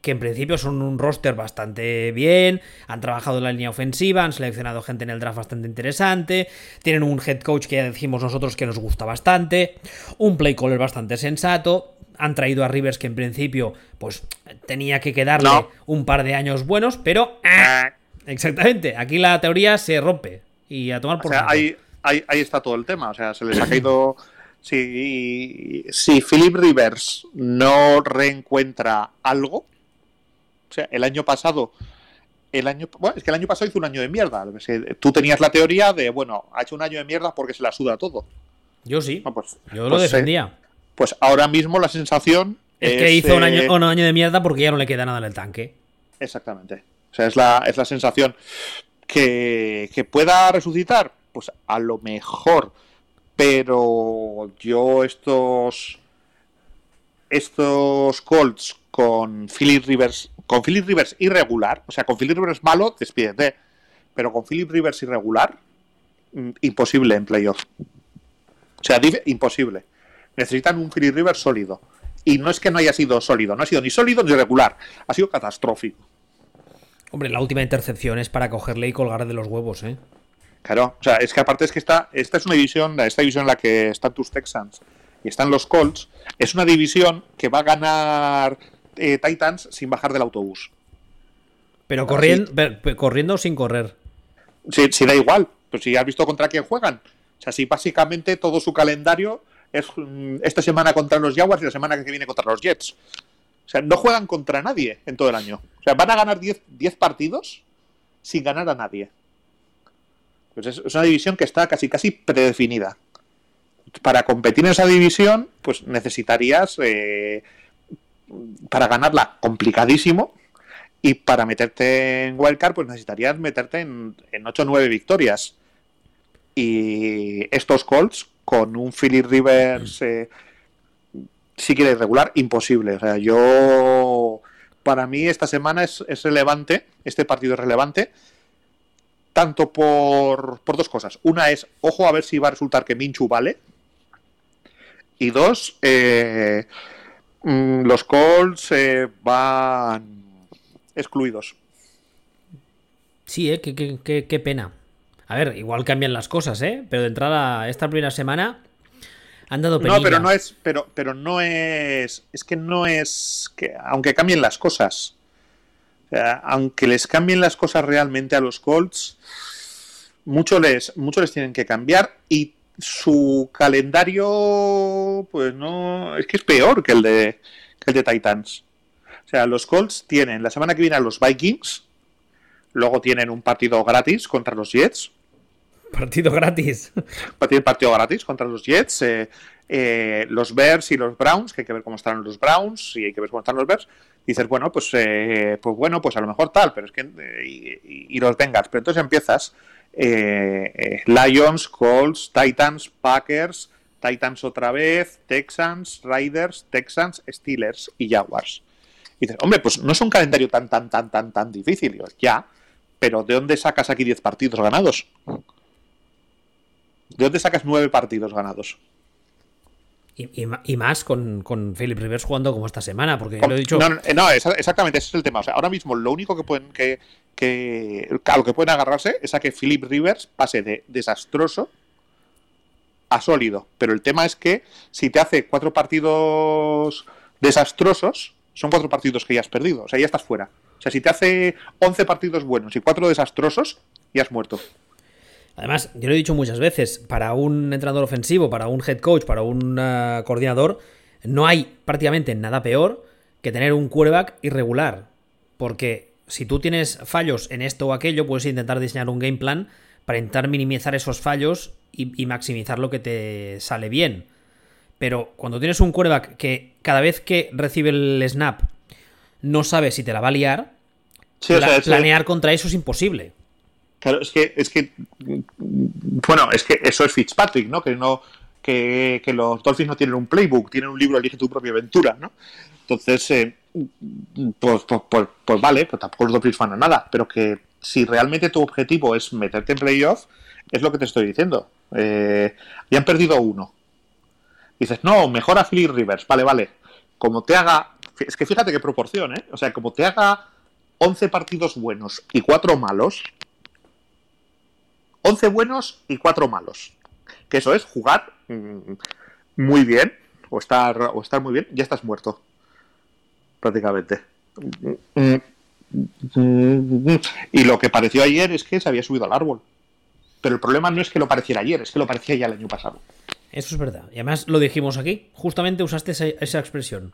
que en principio son un roster bastante bien, han trabajado en la línea ofensiva, han seleccionado gente en el draft bastante interesante, tienen un head coach que ya decimos nosotros que nos gusta bastante, un play caller bastante sensato, han traído a Rivers que en principio pues tenía que quedarle un par de años buenos, pero ah, exactamente, aquí la teoría se rompe y a tomar por o ahí, ahí, ahí, está todo el tema, o sea, se les ha caído si, si Philip Rivers no reencuentra algo, o sea, el año pasado, el año, bueno, es que el año pasado hizo un año de mierda. Tú tenías la teoría de, bueno, ha hecho un año de mierda porque se la suda todo. Yo sí. Pues, yo lo pues, defendía. pues ahora mismo la sensación es, que hizo un, año, un año de mierda porque ya no le queda nada en el tanque. Exactamente. O sea, es la, es la sensación que, que pueda resucitar. Pues a lo mejor pero yo estos estos Colts con Philip Rivers con Philip Rivers irregular, o sea, con Philip Rivers malo, despídete, pero con Philip Rivers irregular, mm, imposible en playoff. O sea, imposible. Necesitan un Philip Rivers sólido. Y no es que no haya sido sólido, no ha sido ni sólido ni regular, ha sido catastrófico. Hombre, la última intercepción es para cogerle y colgar de los huevos, ¿eh? Claro, o sea, es que aparte es que esta, esta es una división, esta división en la que están tus Texans y están los Colts, es una división que va a ganar eh, Titans sin bajar del autobús. Pero corriendo, corriendo o sin correr. Sí, sí, da igual. Pues si has visto contra quién juegan. O sea, si básicamente todo su calendario es mm, esta semana contra los Jaguars y la semana que viene contra los Jets. O sea, no juegan contra nadie en todo el año. O sea, van a ganar 10 partidos sin ganar a nadie. Pues es, una división que está casi casi predefinida. Para competir en esa división, pues necesitarías, eh, para ganarla, complicadísimo. Y para meterte en Wildcard, pues necesitarías meterte en, en 8 o 9 victorias. Y estos Colts, con un Philly Rivers, eh, si quieres regular, imposible. O sea, yo. Para mí, esta semana es, relevante, este partido es relevante tanto por, dos cosas. Una es, ojo a ver si va a resultar que Minchu vale. Y dos, eh, mm, los Colts eh, van excluidos. Sí, eh, qué, qué, pena. A ver, igual cambian las cosas, ¿eh? Pero de entrada, esta primera semana han dado. No, pero no es, pero, pero no es, es que no es que, aunque cambien las cosas, aunque les cambien las cosas realmente a los Colts, mucho les, mucho les tienen que cambiar y su calendario, pues no, es que es peor que el de, el de Titans. O sea, los Colts tienen la semana que viene a los Vikings, luego tienen un partido gratis contra los Jets. Partido gratis. Partido, partido gratis contra los Jets. Eh, eh, los Bears y los Browns, que hay que ver cómo están los Browns y hay que ver cómo están los Bears dices, bueno, pues, eh, pues bueno, pues a lo mejor tal, pero es que. Eh, y, los vengas. Pero entonces empiezas Lions, Colts, Titans, Packers, Titans otra vez, Texans, Riders, Texans, Steelers y Jaguars. Y dices, hombre, pues no es un calendario tan, tan, tan, tan, tan difícil. ya, pero ¿de dónde sacas aquí 10 partidos ganados? ¿De dónde sacas 9 partidos ganados? Y, más con, con, Philip Rivers jugando como esta semana, porque lo he dicho. No, no, exactamente, ese es el tema. O sea, ahora mismo lo único que pueden que, que a lo que pueden agarrarse es a que Philip Rivers pase de desastroso a sólido. Pero el tema es que si te hace cuatro partidos desastrosos, son cuatro partidos que ya has perdido. O sea, ya estás fuera. O sea, si te hace 11 partidos buenos y cuatro desastrosos, ya has muerto. Además, yo lo he dicho muchas veces, para un entrenador ofensivo, para un head coach, para un uh, coordinador, no hay prácticamente nada peor que tener un quarterback irregular. Porque si tú tienes fallos en esto o aquello, puedes intentar diseñar un game plan para intentar minimizar esos fallos y, y maximizar lo que te sale bien. Pero cuando tienes un quarterback que cada vez que recibe el snap no sabe si te la va a liar, Sí, o pla- sea, es- planear contra eso es imposible. Claro, es que, es que, bueno, es que eso es Fitzpatrick, ¿no? Que no, que, los Dolphins no tienen un playbook, tienen un libro Elige tu propia aventura, ¿no? Entonces, eh, pues, pues, pues, pues vale, pues tampoco los Dolphins van a nada, pero que si realmente tu objetivo es meterte en playoff, es lo que te estoy diciendo. Eh, ya han perdido uno. Dices, no, mejor a Philly Rivers, vale, vale. Como te haga, es que fíjate qué proporción, ¿eh? O sea, como te haga 11 partidos buenos y 4 malos, 11 buenos y 4 malos. Que eso es jugar mm, muy bien, o estar, o estar muy bien, ya estás muerto. Prácticamente. Y lo que pareció ayer es que se había subido al árbol. Pero el problema no es que lo pareciera ayer, es que lo parecía ya el año pasado. Eso es verdad. Y además lo dijimos aquí. Justamente usaste esa expresión.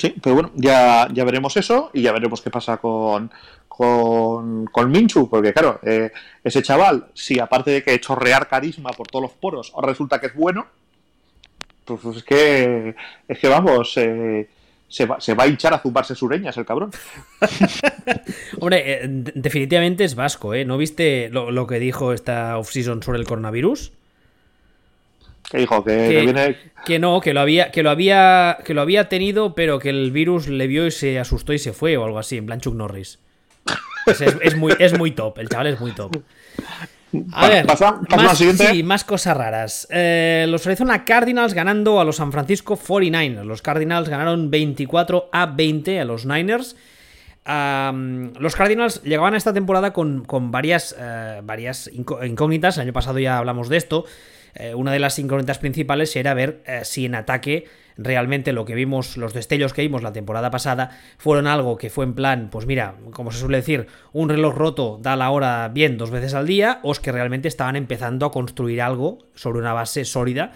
Sí, pero bueno, ya, ya veremos eso y ya veremos qué pasa con, con, con Minchu, porque claro, eh, ese chaval, si aparte de que chorrear carisma por todos los poros, resulta que es bueno, pues, pues es que, es que vamos, eh, se, va, se va a hinchar a zumbarse sureñas el cabrón. Hombre, eh, de- definitivamente es vasco, ¿eh? ¿No viste lo, lo que dijo esta off-season sobre el coronavirus? Que dijo que, Que- que viene... Que no, que lo había, que lo había, que lo había tenido, pero que el virus le vio y se asustó y se fue, o algo así, en plan Chuck Norris. Es, es- es muy, es muy top, el chaval es muy top. A ver, pasa- pasa más, sí, más cosas raras. Eh, los Arizona Cardinals ganando a los San Francisco 49ers. Los Cardinals ganaron 24 a 20 a los Niners. Los Cardinals llegaban a esta temporada con, con varias, eh, varias incógnitas. El año pasado ya hablamos de esto. Eh, una de las incógnitas principales era ver eh, si en ataque realmente lo que vimos, los destellos que vimos la temporada pasada, fueron algo que fue en plan, pues mira, como se suele decir, un reloj roto da la hora bien dos veces al día, o es que realmente estaban empezando a construir algo sobre una base sólida.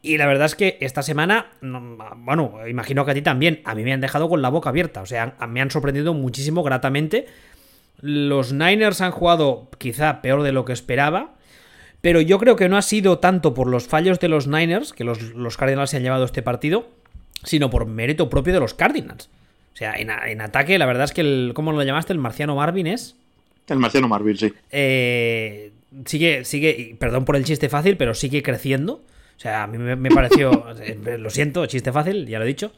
Y la verdad es que esta semana, no, bueno, imagino que a ti también, a mí me han dejado con la boca abierta, o sea, me han sorprendido muchísimo gratamente. Los Niners han jugado quizá peor de lo que esperaba, pero yo creo que no ha sido tanto por los fallos de los Niners, que los, los Cardinals se han llevado este partido, sino por mérito propio de los Cardinals. O sea, en, en ataque, la verdad es que, el, ¿cómo lo llamaste? El marciano Marvin es. El marciano Marvin, sí. eh, sigue, sigue, perdón por el chiste fácil, pero sigue creciendo. O sea, a mí me, me pareció, eh, lo siento, chiste fácil, ya lo he dicho.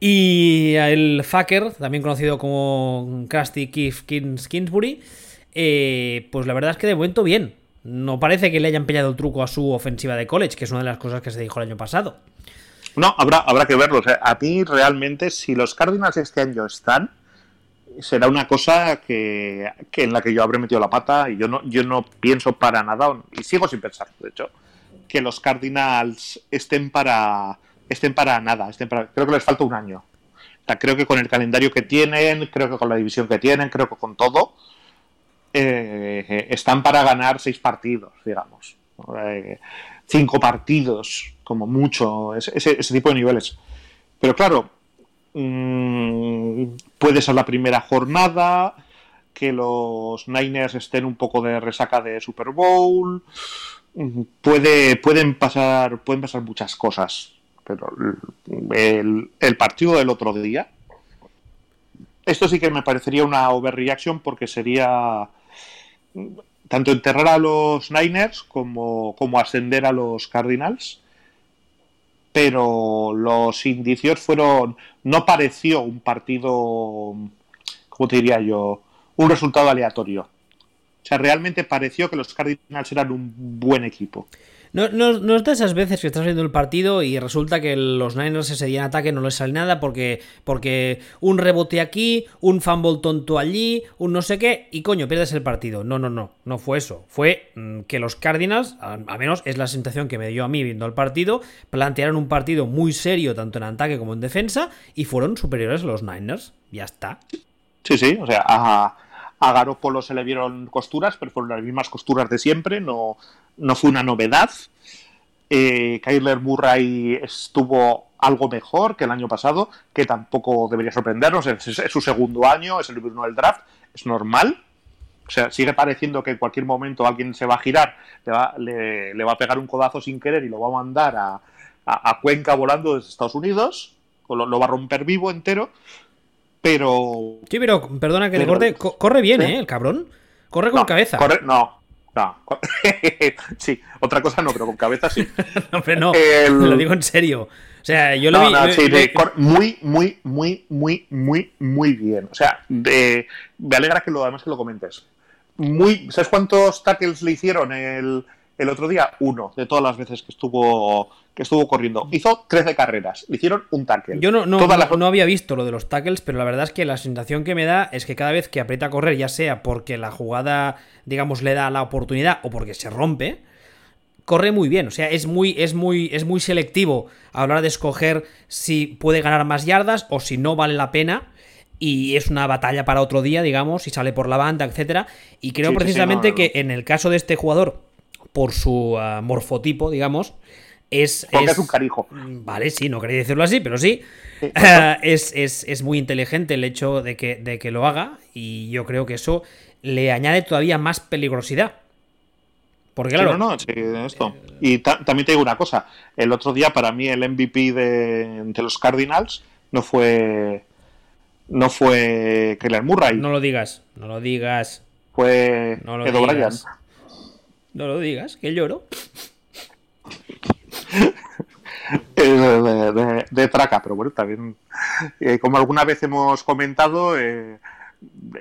Y el Fucker, también conocido como Krusty Keith Kingsbury, eh, pues la verdad es que de momento bien. No parece que le hayan pillado el truco a su ofensiva de college, que es una de las cosas que se dijo el año pasado. No, habrá, habrá que verlo. A mí realmente, si los Cardinals este año están, será una cosa que, que en la que yo habré metido la pata y yo no, yo no pienso para nada, y sigo sin pensar, de hecho, que los Cardinals estén para estén para nada. Creo que les falta un año. Creo que con el calendario que tienen, creo que con la división que tienen, creo que con todo, eh, están para ganar seis partidos, digamos. Eh, cinco partidos, como mucho, ese, tipo de niveles. Pero claro, mm, puede ser la primera jornada, que los Niners estén un poco de resaca de Super Bowl, mm, puede, pueden, pasar, pueden pasar muchas cosas. Pero el partido del otro día, esto sí que me parecería una overreaction porque sería tanto enterrar a los Niners como, como ascender a los Cardinals. Pero los indicios fueron. No pareció un partido. ¿Cómo te diría yo? Un resultado aleatorio. O sea, realmente pareció que los Cardinals eran un buen equipo. No, no, no es de esas veces que estás viendo el partido y resulta que los Niners ese día en ataque no les sale nada porque, porque un rebote aquí, un fumble tonto allí, un no sé qué, y coño, pierdes el partido. No, no, no, no fue eso. Fue mm, que los Cardinals, al menos es la sensación que me dio a mí viendo el partido, plantearon un partido muy serio tanto en ataque como en defensa y fueron superiores a los Niners. Ya está. Sí, sí, o sea, a, A Garópolo se le vieron costuras, pero fueron las mismas costuras de siempre, no, no fue una novedad. Eh, Kyler Murray estuvo algo mejor que el año pasado, que tampoco debería sorprendernos, es, su segundo año, es el uno del draft, es normal. O sea, sigue pareciendo que en cualquier momento alguien se va a girar, le va, le, va a pegar un codazo sin querer y lo va a mandar a, a, Cuenca volando desde Estados Unidos, o lo, va a romper vivo entero, pero... Sí, pero perdona que le corte, corre bien, ¿eh? El cabrón. Corre con cabeza. Corre, no, no. sí, otra cosa no, pero con cabeza sí. no, pero no, lo digo en serio. O sea, yo lo vi. muy, muy, muy, muy, muy, muy bien. O sea, de, me alegra que lo, además que lo comentes. Muy, ¿Sabes cuántos tackles le hicieron el, el otro día? Uno, de todas las veces que estuvo que estuvo corriendo. Hizo 13 carreras, le hicieron un tackle. Yo no, no, no, había visto lo de los tackles, pero la verdad es que la sensación que me da es que cada vez que aprieta a correr, ya sea porque la jugada, digamos, le da la oportunidad o porque se rompe, corre muy bien. O sea, es muy, es muy, es muy selectivo a la hora de escoger si puede ganar más yardas o si no vale la pena. Y es una batalla para otro día, digamos, si sale por la banda, etcétera. Y creo precisamente que en el caso de este jugador, por su ah, morfotipo, digamos, es, Porque es, un carijo. Vale, sí, no quería decirlo así, pero sí. es, muy inteligente el hecho de que, de que lo haga y yo creo que eso le añade todavía más peligrosidad. Porque claro. no, no, sí, esto. Y también te digo una cosa. El otro día, para mí, el MVP de, los Cardinals no fue. No fue Keller Murray. No lo digas, no lo digas. Fue no lo digas. No lo digas, que lloro. de, traca, pero bueno, también. Eh, como alguna vez hemos comentado, eh,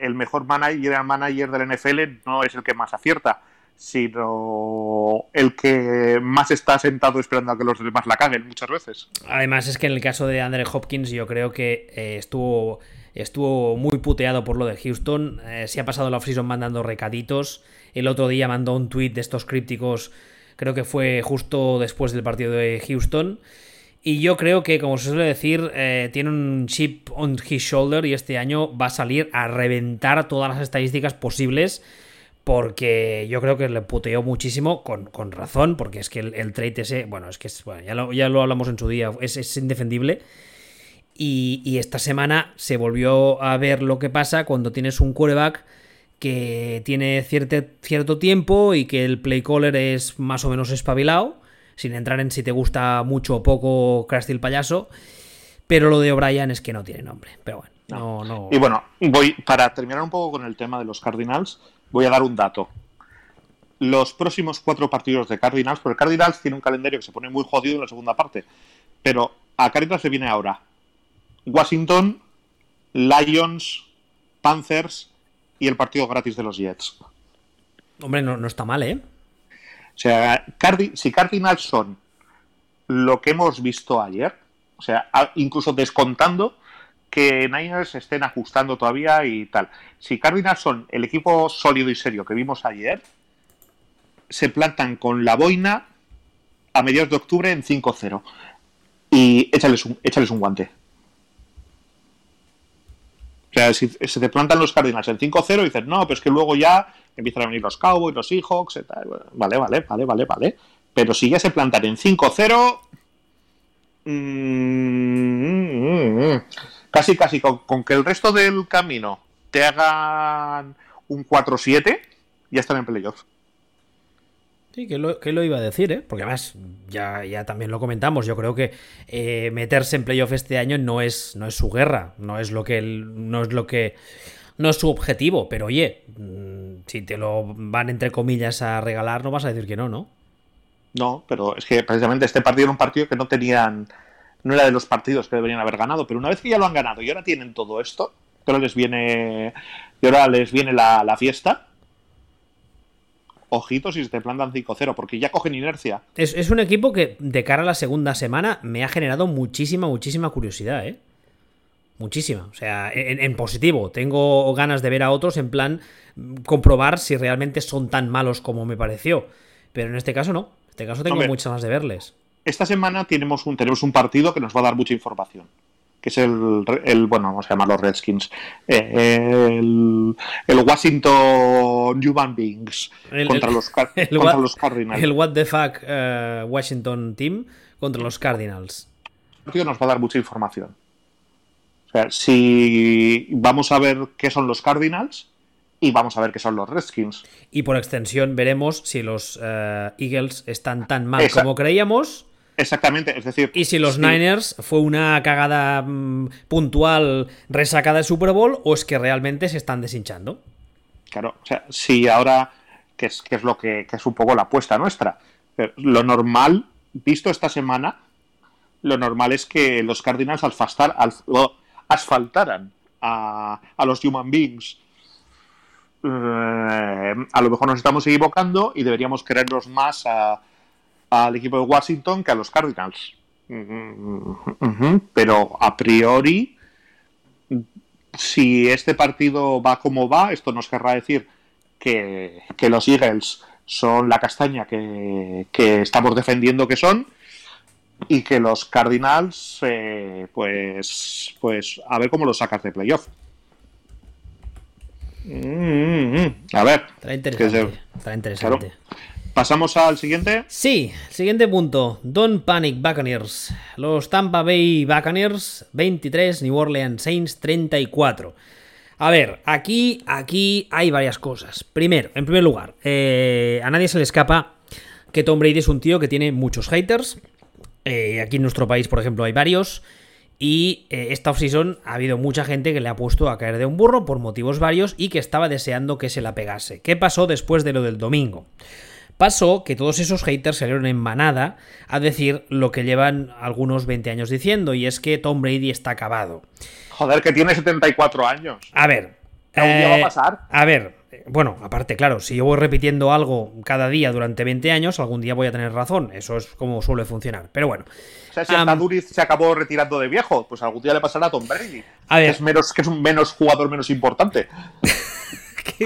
el mejor manager, manager del NFL no es el que más acierta sino el que más está sentado esperando a que los demás la caguen muchas veces. Además es que en el caso de Andre Hopkins yo creo que eh, estuvo, estuvo muy puteado por lo de Houston, eh, se ha pasado la offseason mandando recaditos, el otro día mandó un tweet de estos crípticos, creo que fue justo después del partido de Houston. Y yo creo que, como se suele decir, eh, tiene un chip on his shoulder y este año va a salir a reventar todas las estadísticas posibles porque yo creo que le puteó muchísimo, con, razón, porque es que el, trade ese, bueno, es que ya, lo, ya, lo, hablamos en su día, es, indefendible. Y, esta semana se volvió a ver lo que pasa cuando tienes un quarterback que tiene cierto, cierto tiempo y que el play caller es más o menos espabilado, sin entrar en si te gusta mucho o poco Krusty el payaso. Pero lo de O'Brien es que no tiene nombre. Pero bueno, no, no. Y bueno, voy para terminar un poco con el tema de los Cardinals voy a dar un dato. Los próximos cuatro partidos de Cardinals, porque Cardinals tiene un calendario que se pone muy jodido en la segunda parte, pero a Cardinals se viene ahora Washington, Lions, Panthers y el partido gratis de los Jets. Hombre, no, está mal, ¿eh? O sea, si Cardinals son lo que hemos visto ayer, o sea, incluso descontando que Niners estén ajustando todavía y tal. Si Cardinals son el equipo sólido y serio que vimos ayer, se plantan con la boina a mediados de octubre en 5-0. Y échales un, échales un guante. O sea, si se te plantan los Cardinals en 5-0 y dices, no, pero es que luego ya empiezan a venir los Cowboys, los Seahawks. Vale, vale, vale, vale, vale. Pero si ya se plantan en 5-0... Mmm, casi casi con, que el resto del camino te hagan un 4-7, ya están en playoff. Sí, que lo, que lo, iba a decir, ¿eh? Porque además, ya, ya también lo comentamos, yo creo que eh, meterse en playoff este año no es, no es su guerra, no es lo que no es lo que no es su objetivo, pero oye, mm, si te lo van entre comillas a regalar, no vas a decir que no, ¿no? No, pero es que precisamente este partido era un partido que no tenían no era de los partidos que deberían haber ganado, pero una vez que ya lo han ganado y ahora tienen todo esto, que ahora les viene, y ahora les viene la, fiesta, ojitos si se te plantan 5-0, porque ya cogen inercia. Es, un equipo que de cara a la segunda semana me ha generado muchísima, muchísima curiosidad, ¿eh? Muchísima. O sea, en, positivo. Tengo ganas de ver a otros en plan comprobar si realmente son tan malos como me pareció. Pero en este caso no. En este caso tengo muchas ganas de verles esta semana tenemos un, tenemos un partido que nos va a dar mucha información. Que es el, el bueno, vamos a llamarlo Redskins, eh, el, el, Washington Human Beings contra, los, contra what, los Cardinals. El What the Fuck uh, Washington Team contra los Cardinals. El partido nos va a dar mucha información. O sea, si vamos a ver qué son los Cardinals y vamos a ver qué son los Redskins. Y por extensión veremos si los uh, Eagles están tan mal como creíamos. Exactamente, es decir. Y si los sí. Niners fue una cagada mmm, puntual resacada de Super Bowl o es que realmente se están deshinchando. Claro, o sea, si ahora, que es, que es lo que, que, es un poco la apuesta nuestra, lo normal, visto esta semana, lo normal es que los Cardinals alfastar, al, asfaltaran a, a, los Human Beings. Eh, a lo mejor nos estamos equivocando y deberíamos quererlos más a al equipo de Washington que a los Cardinals. Pero a priori, si este partido va como va, esto nos querrá decir que, que los Eagles son la castaña que, que, estamos defendiendo que son y que los Cardinals, eh, pues, pues a ver cómo lo sacas de playoff. A ver. Está interesante. Está interesante. Claro. ¿Pasamos al siguiente? Sí, siguiente punto. Don't Panic Buccaneers. Los Tampa Bay Buccaneers 23, New Orleans Saints 34. A ver, aquí, aquí hay varias cosas. Primero, en primer lugar, eh, a nadie se le escapa que Tom Brady es un tío que tiene muchos haters. Eh, aquí en nuestro país, por ejemplo, hay varios. Y eh, esta offseason ha habido mucha gente que le ha puesto a caer de un burro por motivos varios y que estaba deseando que se la pegase. ¿Qué pasó después de lo del domingo? Pasó que todos esos haters salieron en manada a decir lo que llevan algunos 20 años diciendo, y es que Tom Brady está acabado. Joder, que tiene 74 años. A ver. ¿Algún eh, día va a pasar? A ver, bueno, aparte, claro, si yo voy repitiendo algo cada día durante 20 años, algún día voy a tener razón. Eso es como suele funcionar. Pero bueno. O sea, si um, Duriz se acabó retirando de viejo, pues algún día le pasará a Tom Brady. A ver. Que es, menos, que es un menos jugador menos importante.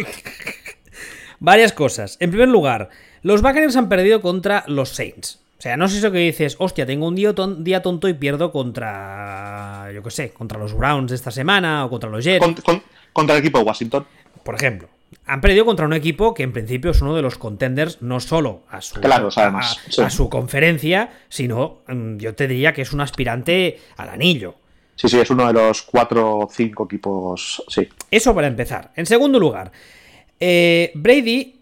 Varias cosas. En primer lugar, los Buccaneers han perdido contra los Saints. O sea, no es eso que dices, hostia, tengo un día, ton día tonto y pierdo contra, yo qué sé, contra los Browns de esta semana o contra los Jets. Con, con, contra el equipo de Washington. Por ejemplo. Han perdido contra un equipo que en principio es uno de los contenders no solo a su, claro, a, sí. a su conferencia, sino mm, yo te diría que es un aspirante al anillo. Sí, sí, es uno de los cuatro o cinco equipos, sí. Eso para empezar. En segundo lugar, eh, Brady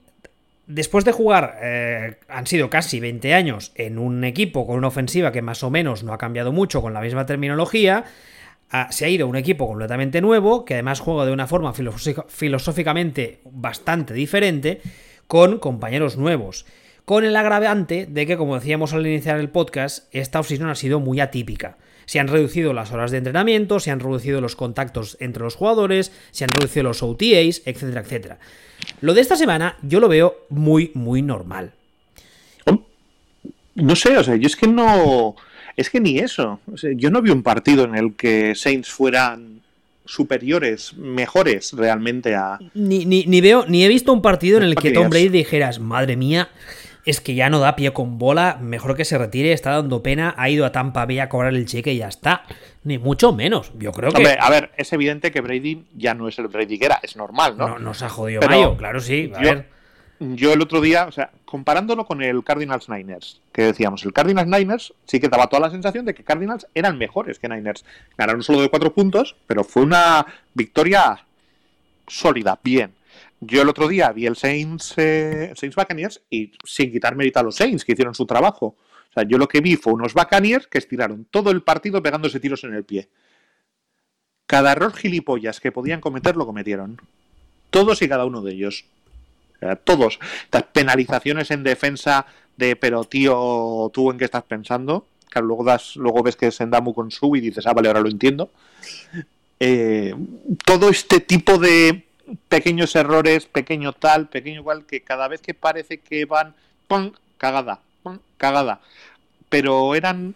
después de jugar, eh, han sido casi 20 años en un equipo con una ofensiva que más o menos no ha cambiado mucho con la misma terminología, a, se ha ido a un equipo completamente nuevo, que además juega de una forma filosóficamente bastante diferente, con compañeros nuevos. Con el agravante de que, como decíamos al iniciar el podcast, esta offseason ha sido muy atípica. Se han reducido las horas de entrenamiento, se han reducido los contactos entre los jugadores, se han reducido los OTAs, etcétera, etcétera. Lo de esta semana yo lo veo muy, muy normal. No sé, o sea, yo es que no. Es que ni eso. O sea, yo no vi un partido en el que Saints fueran superiores, mejores realmente a. Ni, ni, ni veo, ni he visto un partido en el que Tom Brady dijeras, madre mía, es que ya no da pie con bola, mejor que se retire, está dando pena, ha ido a Tampa Bay a cobrar el cheque y ya está. Ni mucho menos. Yo creo que. A ver, es evidente que Brady ya no es el Brady que era, es normal, ¿no? No nos ha jodido Pero Mayo, claro, sí. A yo, ver. yo el otro día, o sea, comparándolo con el Cardinals Niners, que decíamos, el Cardinals Niners sí que daba toda la sensación de que Cardinals eran mejores que Niners. Ganaron solo de cuatro puntos, pero fue una victoria sólida, bien. Yo el otro día vi el Saints, eh, Saints Buccaneers y sin quitar mérito a los Saints que hicieron su trabajo. O sea, yo lo que vi fue unos Buccaneers que estiraron todo el partido pegándose tiros en el pie. Cada error gilipollas que podían cometer lo cometieron. Todos y cada uno de ellos. Todos. Las penalizaciones en defensa de pero tío, tú en qué estás pensando. Claro, luego das, luego ves que es Endamu con su y dices, ah, vale, ahora lo entiendo. Eh, todo este tipo de pequeños errores, pequeño tal, pequeño igual, que cada vez que parece que van, ¡pum! cagada, ¡pum! cagada. Pero eran,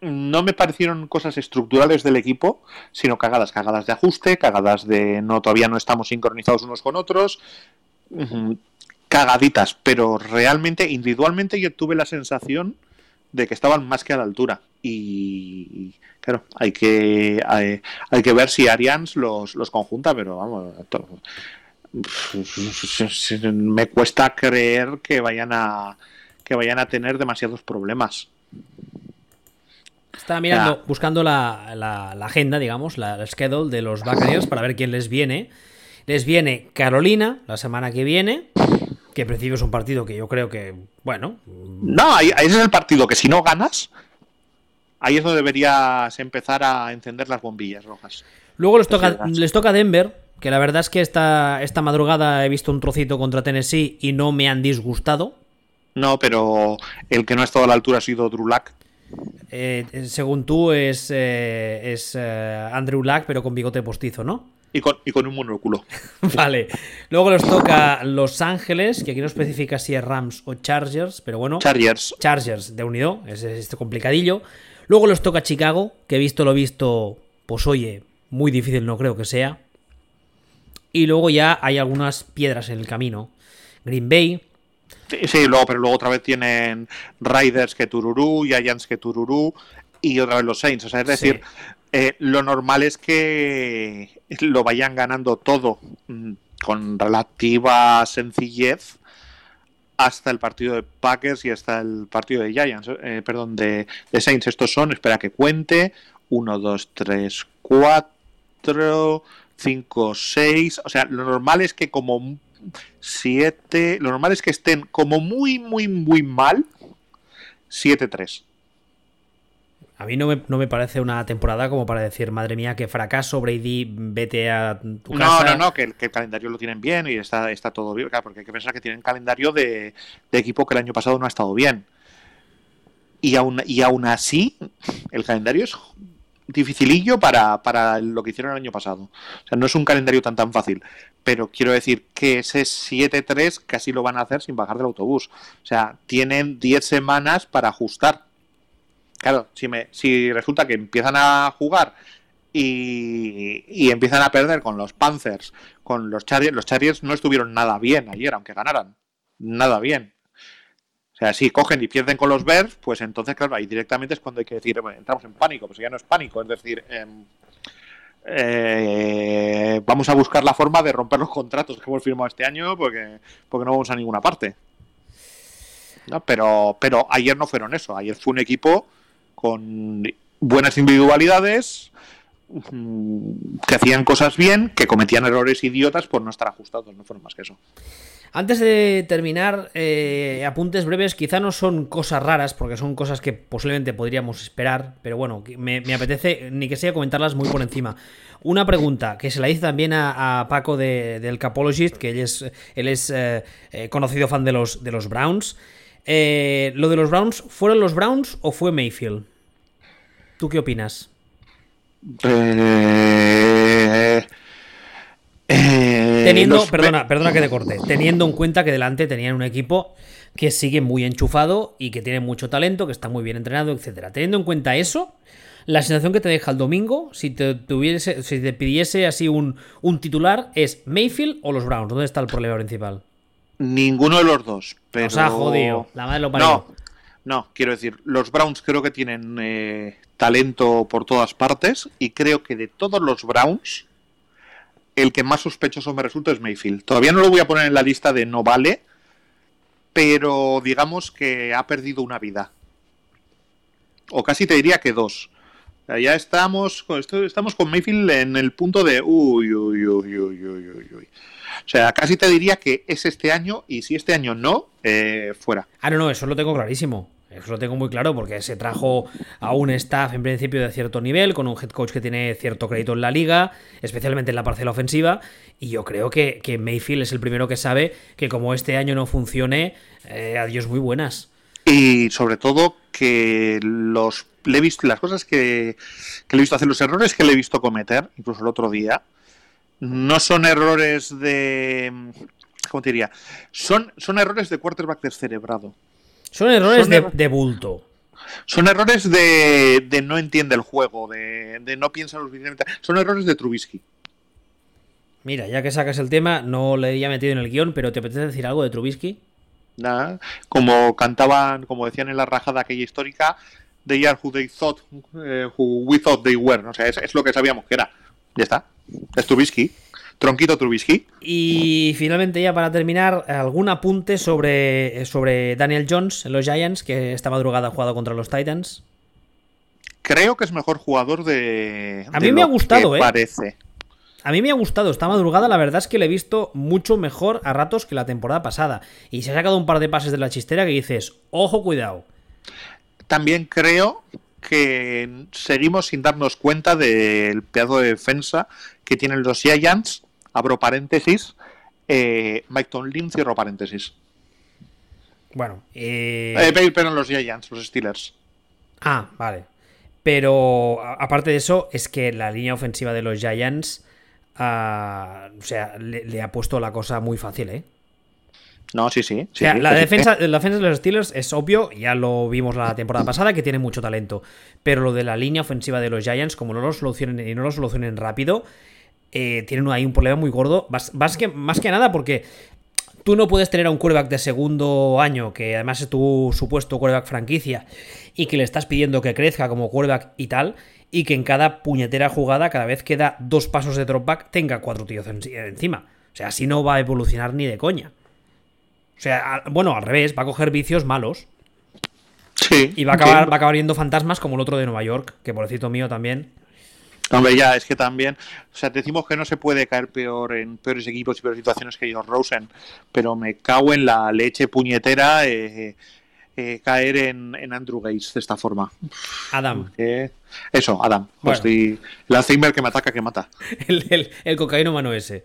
no me parecieron cosas estructurales del equipo, sino cagadas, cagadas de ajuste, cagadas de no, todavía no estamos sincronizados unos con otros, cagaditas, pero realmente, individualmente yo tuve la sensación de que estaban más que a la altura. Y claro, hay que hay, que ver si Arians los, los conjunta, pero vamos, me cuesta creer que vayan a que vayan a tener demasiados problemas. Estaba mirando, buscando la, la, agenda, digamos, la, schedule de los Buccaneers para ver quién les viene. Les viene Carolina la semana que viene, que en principio es un partido que yo creo que, bueno. No, ahí, es el partido que si no ganas, ahí es donde deberías empezar a encender las bombillas rojas. Luego les toca, les toca Denver, que la verdad es que esta, esta madrugada he visto un trocito contra Tennessee y no me han disgustado. No, pero el que no ha estado a la altura ha sido Drulac. Eh, según tú es, eh, es eh, Andrew Lack, pero con bigote postizo, ¿no? Y con, un monóculo. vale. Luego los toca Los Ángeles, que aquí no especifica si es Rams o Chargers, pero bueno. Chargers. Chargers de unido, es este complicadillo. Luego los toca Chicago, que he visto lo visto, pues oye, muy difícil no creo que sea. Y luego ya hay algunas piedras en el camino. Green Bay. Sí, luego, pero luego otra vez tienen Riders que Tururú, Giants que Tururú y otra vez los Saints. O sea, es decir, eh, lo normal es que lo vayan ganando todo mm, con relativa sencillez hasta el partido de Packers y hasta el partido de Giants, eh, perdón, de, Saints. Estos son, espera que cuente, 1, 2, 3, 4, 5, 6. O sea, lo normal es que como 7, lo normal es que estén como muy, muy, muy mal, 7-3. A mí no me, parece una temporada como para decir, madre mía, qué fracaso, Brady, vete a tu casa. No, no, no, que el, calendario lo tienen bien y está, está todo bien, porque hay que pensar que tienen calendario de, equipo que el año pasado no ha estado bien. Y aún, y aún así, el calendario es dificilillo para, para lo que hicieron el año pasado. O sea, no es un calendario tan tan fácil. Pero quiero decir que ese 7-3 casi lo van a hacer sin bajar del autobús. O sea, tienen 10 semanas para ajustar Claro, si, me, si resulta que empiezan a jugar y, empiezan a perder con los Panthers, con los Chargers, los Chargers no estuvieron nada bien ayer, aunque ganaran. Nada bien. O sea, si cogen y pierden con los Bears, pues entonces, claro, ahí directamente es cuando hay que decir, bueno, entramos en pánico, pues ya no es pánico, es decir, em, eh, vamos a buscar la forma de romper los contratos que hemos firmado este año porque, porque no vamos a ninguna parte. ¿No? Pero, pero ayer no fueron eso, ayer fue un equipo con buenas individualidades, mm, que hacían cosas bien, que cometían errores idiotas por no estar ajustados, no fueron más que eso. Antes de terminar, eh, apuntes breves, quizá no son cosas raras, porque son cosas que posiblemente podríamos esperar, pero bueno, me, apetece ni que sea comentarlas muy por encima. Una pregunta que se la hice también a, Paco de, del Capologist, que él es, él es eh, eh, conocido fan de los, de los Browns. ¿Lo de los Browns, fueron los Browns o fue Mayfield? ¿Tú qué opinas? Eh, eh, teniendo, perdona, perdona que te corte. Teniendo en cuenta que delante tenían un equipo que sigue muy enchufado y que tiene mucho talento, que está muy bien entrenado, etcétera. Teniendo en cuenta eso, la sensación que te deja el domingo, si te tuviese, si te pidiese así un, titular, es Mayfield o los Browns. ¿Dónde está el problema principal? Ninguno de los dos. Pero... Sea, jodido. La madre lo parió. No, no, quiero decir, los Browns creo que tienen eh, talento por todas partes y creo que de todos los Browns, el que más sospechoso me resulta es Mayfield. Todavía no lo voy a poner en la lista de no vale, pero digamos que ha perdido una vida. O casi te diría que dos. Ya estamos, estamos con Mayfield en el punto de uy, uy, uy, uy, uy, uy. O sea, casi te diría que es este año y si este año no, eh, fuera. Ah, no, no, eso lo tengo clarísimo. Eso lo tengo muy claro porque se trajo a un staff en principio de cierto nivel, con un head coach que tiene cierto crédito en la liga, especialmente en la parcela ofensiva. Y yo creo que, Mayfield es el primero que sabe que como este año no funcione, eh, adiós muy buenas. Y sobre todo que los le he visto, las cosas que, que le he visto hacer, los errores que le he visto cometer, incluso el otro día, no son errores de. ¿Cómo te diría? Son, son errores de quarterback descerebrado. Son errores de, bulto. Son errores de, de no entiende el juego, de, de no piensa lo suficientemente. Son errores de Trubisky. Mira, ya que sacas el tema, no le había metido en el guion, pero ¿te apetece decir algo de Trubisky? Nada. Como cantaban, como decían en la rajada aquella histórica, they are who they thought, eh, who we thought they were. O sea, es, es lo que sabíamos que era. Ya está. Es Trubisky. Tronquito Trubisky. Y finalmente, ya para terminar, algún apunte sobre, sobre Daniel Jones en los Giants, que esta madrugada ha jugado contra los Titans. Creo que es mejor jugador de. A de mí me ha gustado, ¿eh? Parece. A mí me ha gustado esta madrugada, la verdad es que le he visto mucho mejor a ratos que la temporada pasada. Y se ha sacado un par de pases de la chistera que dices, ojo, cuidado. También creo que seguimos sin darnos cuenta del pedazo de defensa que tienen los Giants. Abro paréntesis. Eh, Mike Tomlin cierro paréntesis. Bueno, eh... Eh, pero- los Giants, los Steelers. Ah, vale. Pero a- aparte de eso, es que la línea ofensiva de los Giants, ah, o sea, le, le ha puesto la cosa muy fácil, ¿eh? No, sí, sí. O sí, sea, sí, la sí. defensa, la defensa de los Steelers es obvio, ya lo vimos la temporada pasada, que tiene mucho talento. Pero lo de la línea ofensiva de los Giants, como no lo solucionen y no lo solucionen rápido, eh, tienen ahí un problema muy gordo. Más, más que, más que nada porque tú no puedes tener a un quarterback de segundo año, que además es tu supuesto quarterback franquicia, y que le estás pidiendo que crezca como quarterback y tal, y que en cada puñetera jugada, cada vez que da dos pasos de dropback, tenga cuatro tíos en- encima. O sea, así no va a evolucionar ni de coña. O sea, a- bueno, al revés, va a coger vicios malos. Sí, Y va a acabar, sí. va a acabar viendo fantasmas como el otro de Nueva York, que pobrecito mío también. Hombre, ya, es que también. O sea, decimos que no se puede caer peor en peores equipos y peores situaciones que George Rosen, pero me cago en la leche puñetera eh, eh, caer en, en Andrew Gates de esta forma. Adam, Eh, eso, Adam. Bueno. Estoy- el Alzheimer que me ataca, que mata. el, el, el cocainómano ese.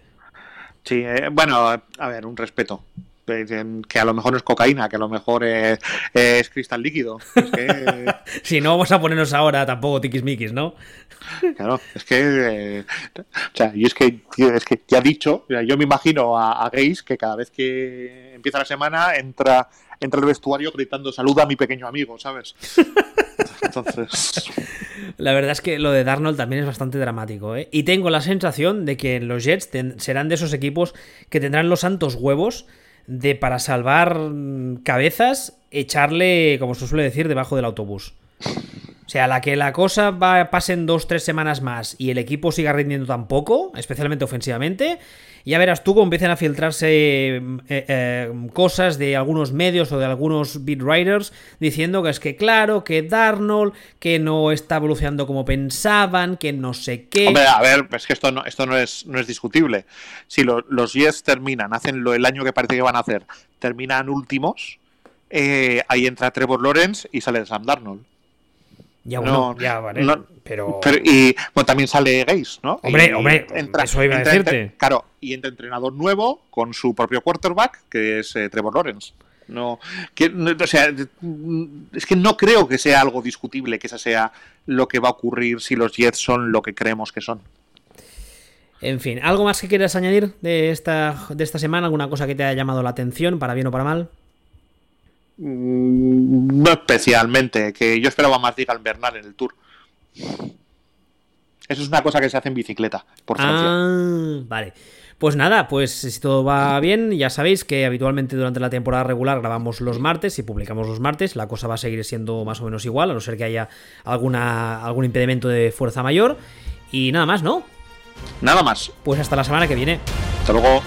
Sí, eh, bueno, a ver, un respeto. Que a lo mejor no es cocaína, que a lo mejor es cristal líquido. Es que, Si no, vamos a ponernos ahora tampoco tiquismiquis, ¿no? Claro, es que. eh, o sea, y es que, tío, es que ya dicho, yo me imagino a, a Gaze que cada vez que empieza la semana entra, entra al vestuario gritando saluda a mi pequeño amigo, ¿sabes? Entonces. La verdad es que lo de Darnold también es bastante dramático, ¿eh? Y tengo la sensación de que los Jets serán de esos equipos que tendrán los santos huevos de para salvar cabezas echarle, como se suele decir, debajo del autobús. O sea, la que la cosa va, pasen dos, tres semanas más y el equipo siga rindiendo tan poco, especialmente ofensivamente, ya verás tú cómo empiezan a filtrarse eh, eh, cosas de algunos medios o de algunos beat writers diciendo que es que claro, que Darnold, que no está evolucionando como pensaban, que no sé qué. Hombre, a ver, es que esto no, esto no es, no es discutible. Si lo- los Jets terminan, hacen lo el año que parece que van a hacer, terminan últimos, eh, ahí entra Trevor Lawrence y sale Sam Darnold. Ya bueno, no, ya vale. no, pero... Pero- y bueno, también sale Gaze, ¿no? Hombre, Y hombre, eso iba a entra- decirte. entra- claro, y entra entrenador nuevo con su propio quarterback, que es eh, Trevor Lawrence. No, que, no, o sea, es que no creo que sea algo discutible que esa sea lo que va a ocurrir si los Jets son lo que creemos que son. En fin, ¿algo más que quieras añadir de esta, de esta semana? ¿Alguna cosa que te haya llamado la atención, para bien o para mal? Mm, No especialmente, que yo esperaba más Digan Bernal en el Tour. Eso es una cosa que se hace en bicicleta, por Francia. Ah, vale. Pues nada, pues si todo va bien, ya sabéis que habitualmente durante la temporada regular grabamos los martes y publicamos los martes. La cosa va a seguir siendo más o menos igual, a no ser que haya alguna, algún impedimento de fuerza mayor. Y nada más, ¿no? Nada más. Pues hasta la semana que viene. Hasta luego.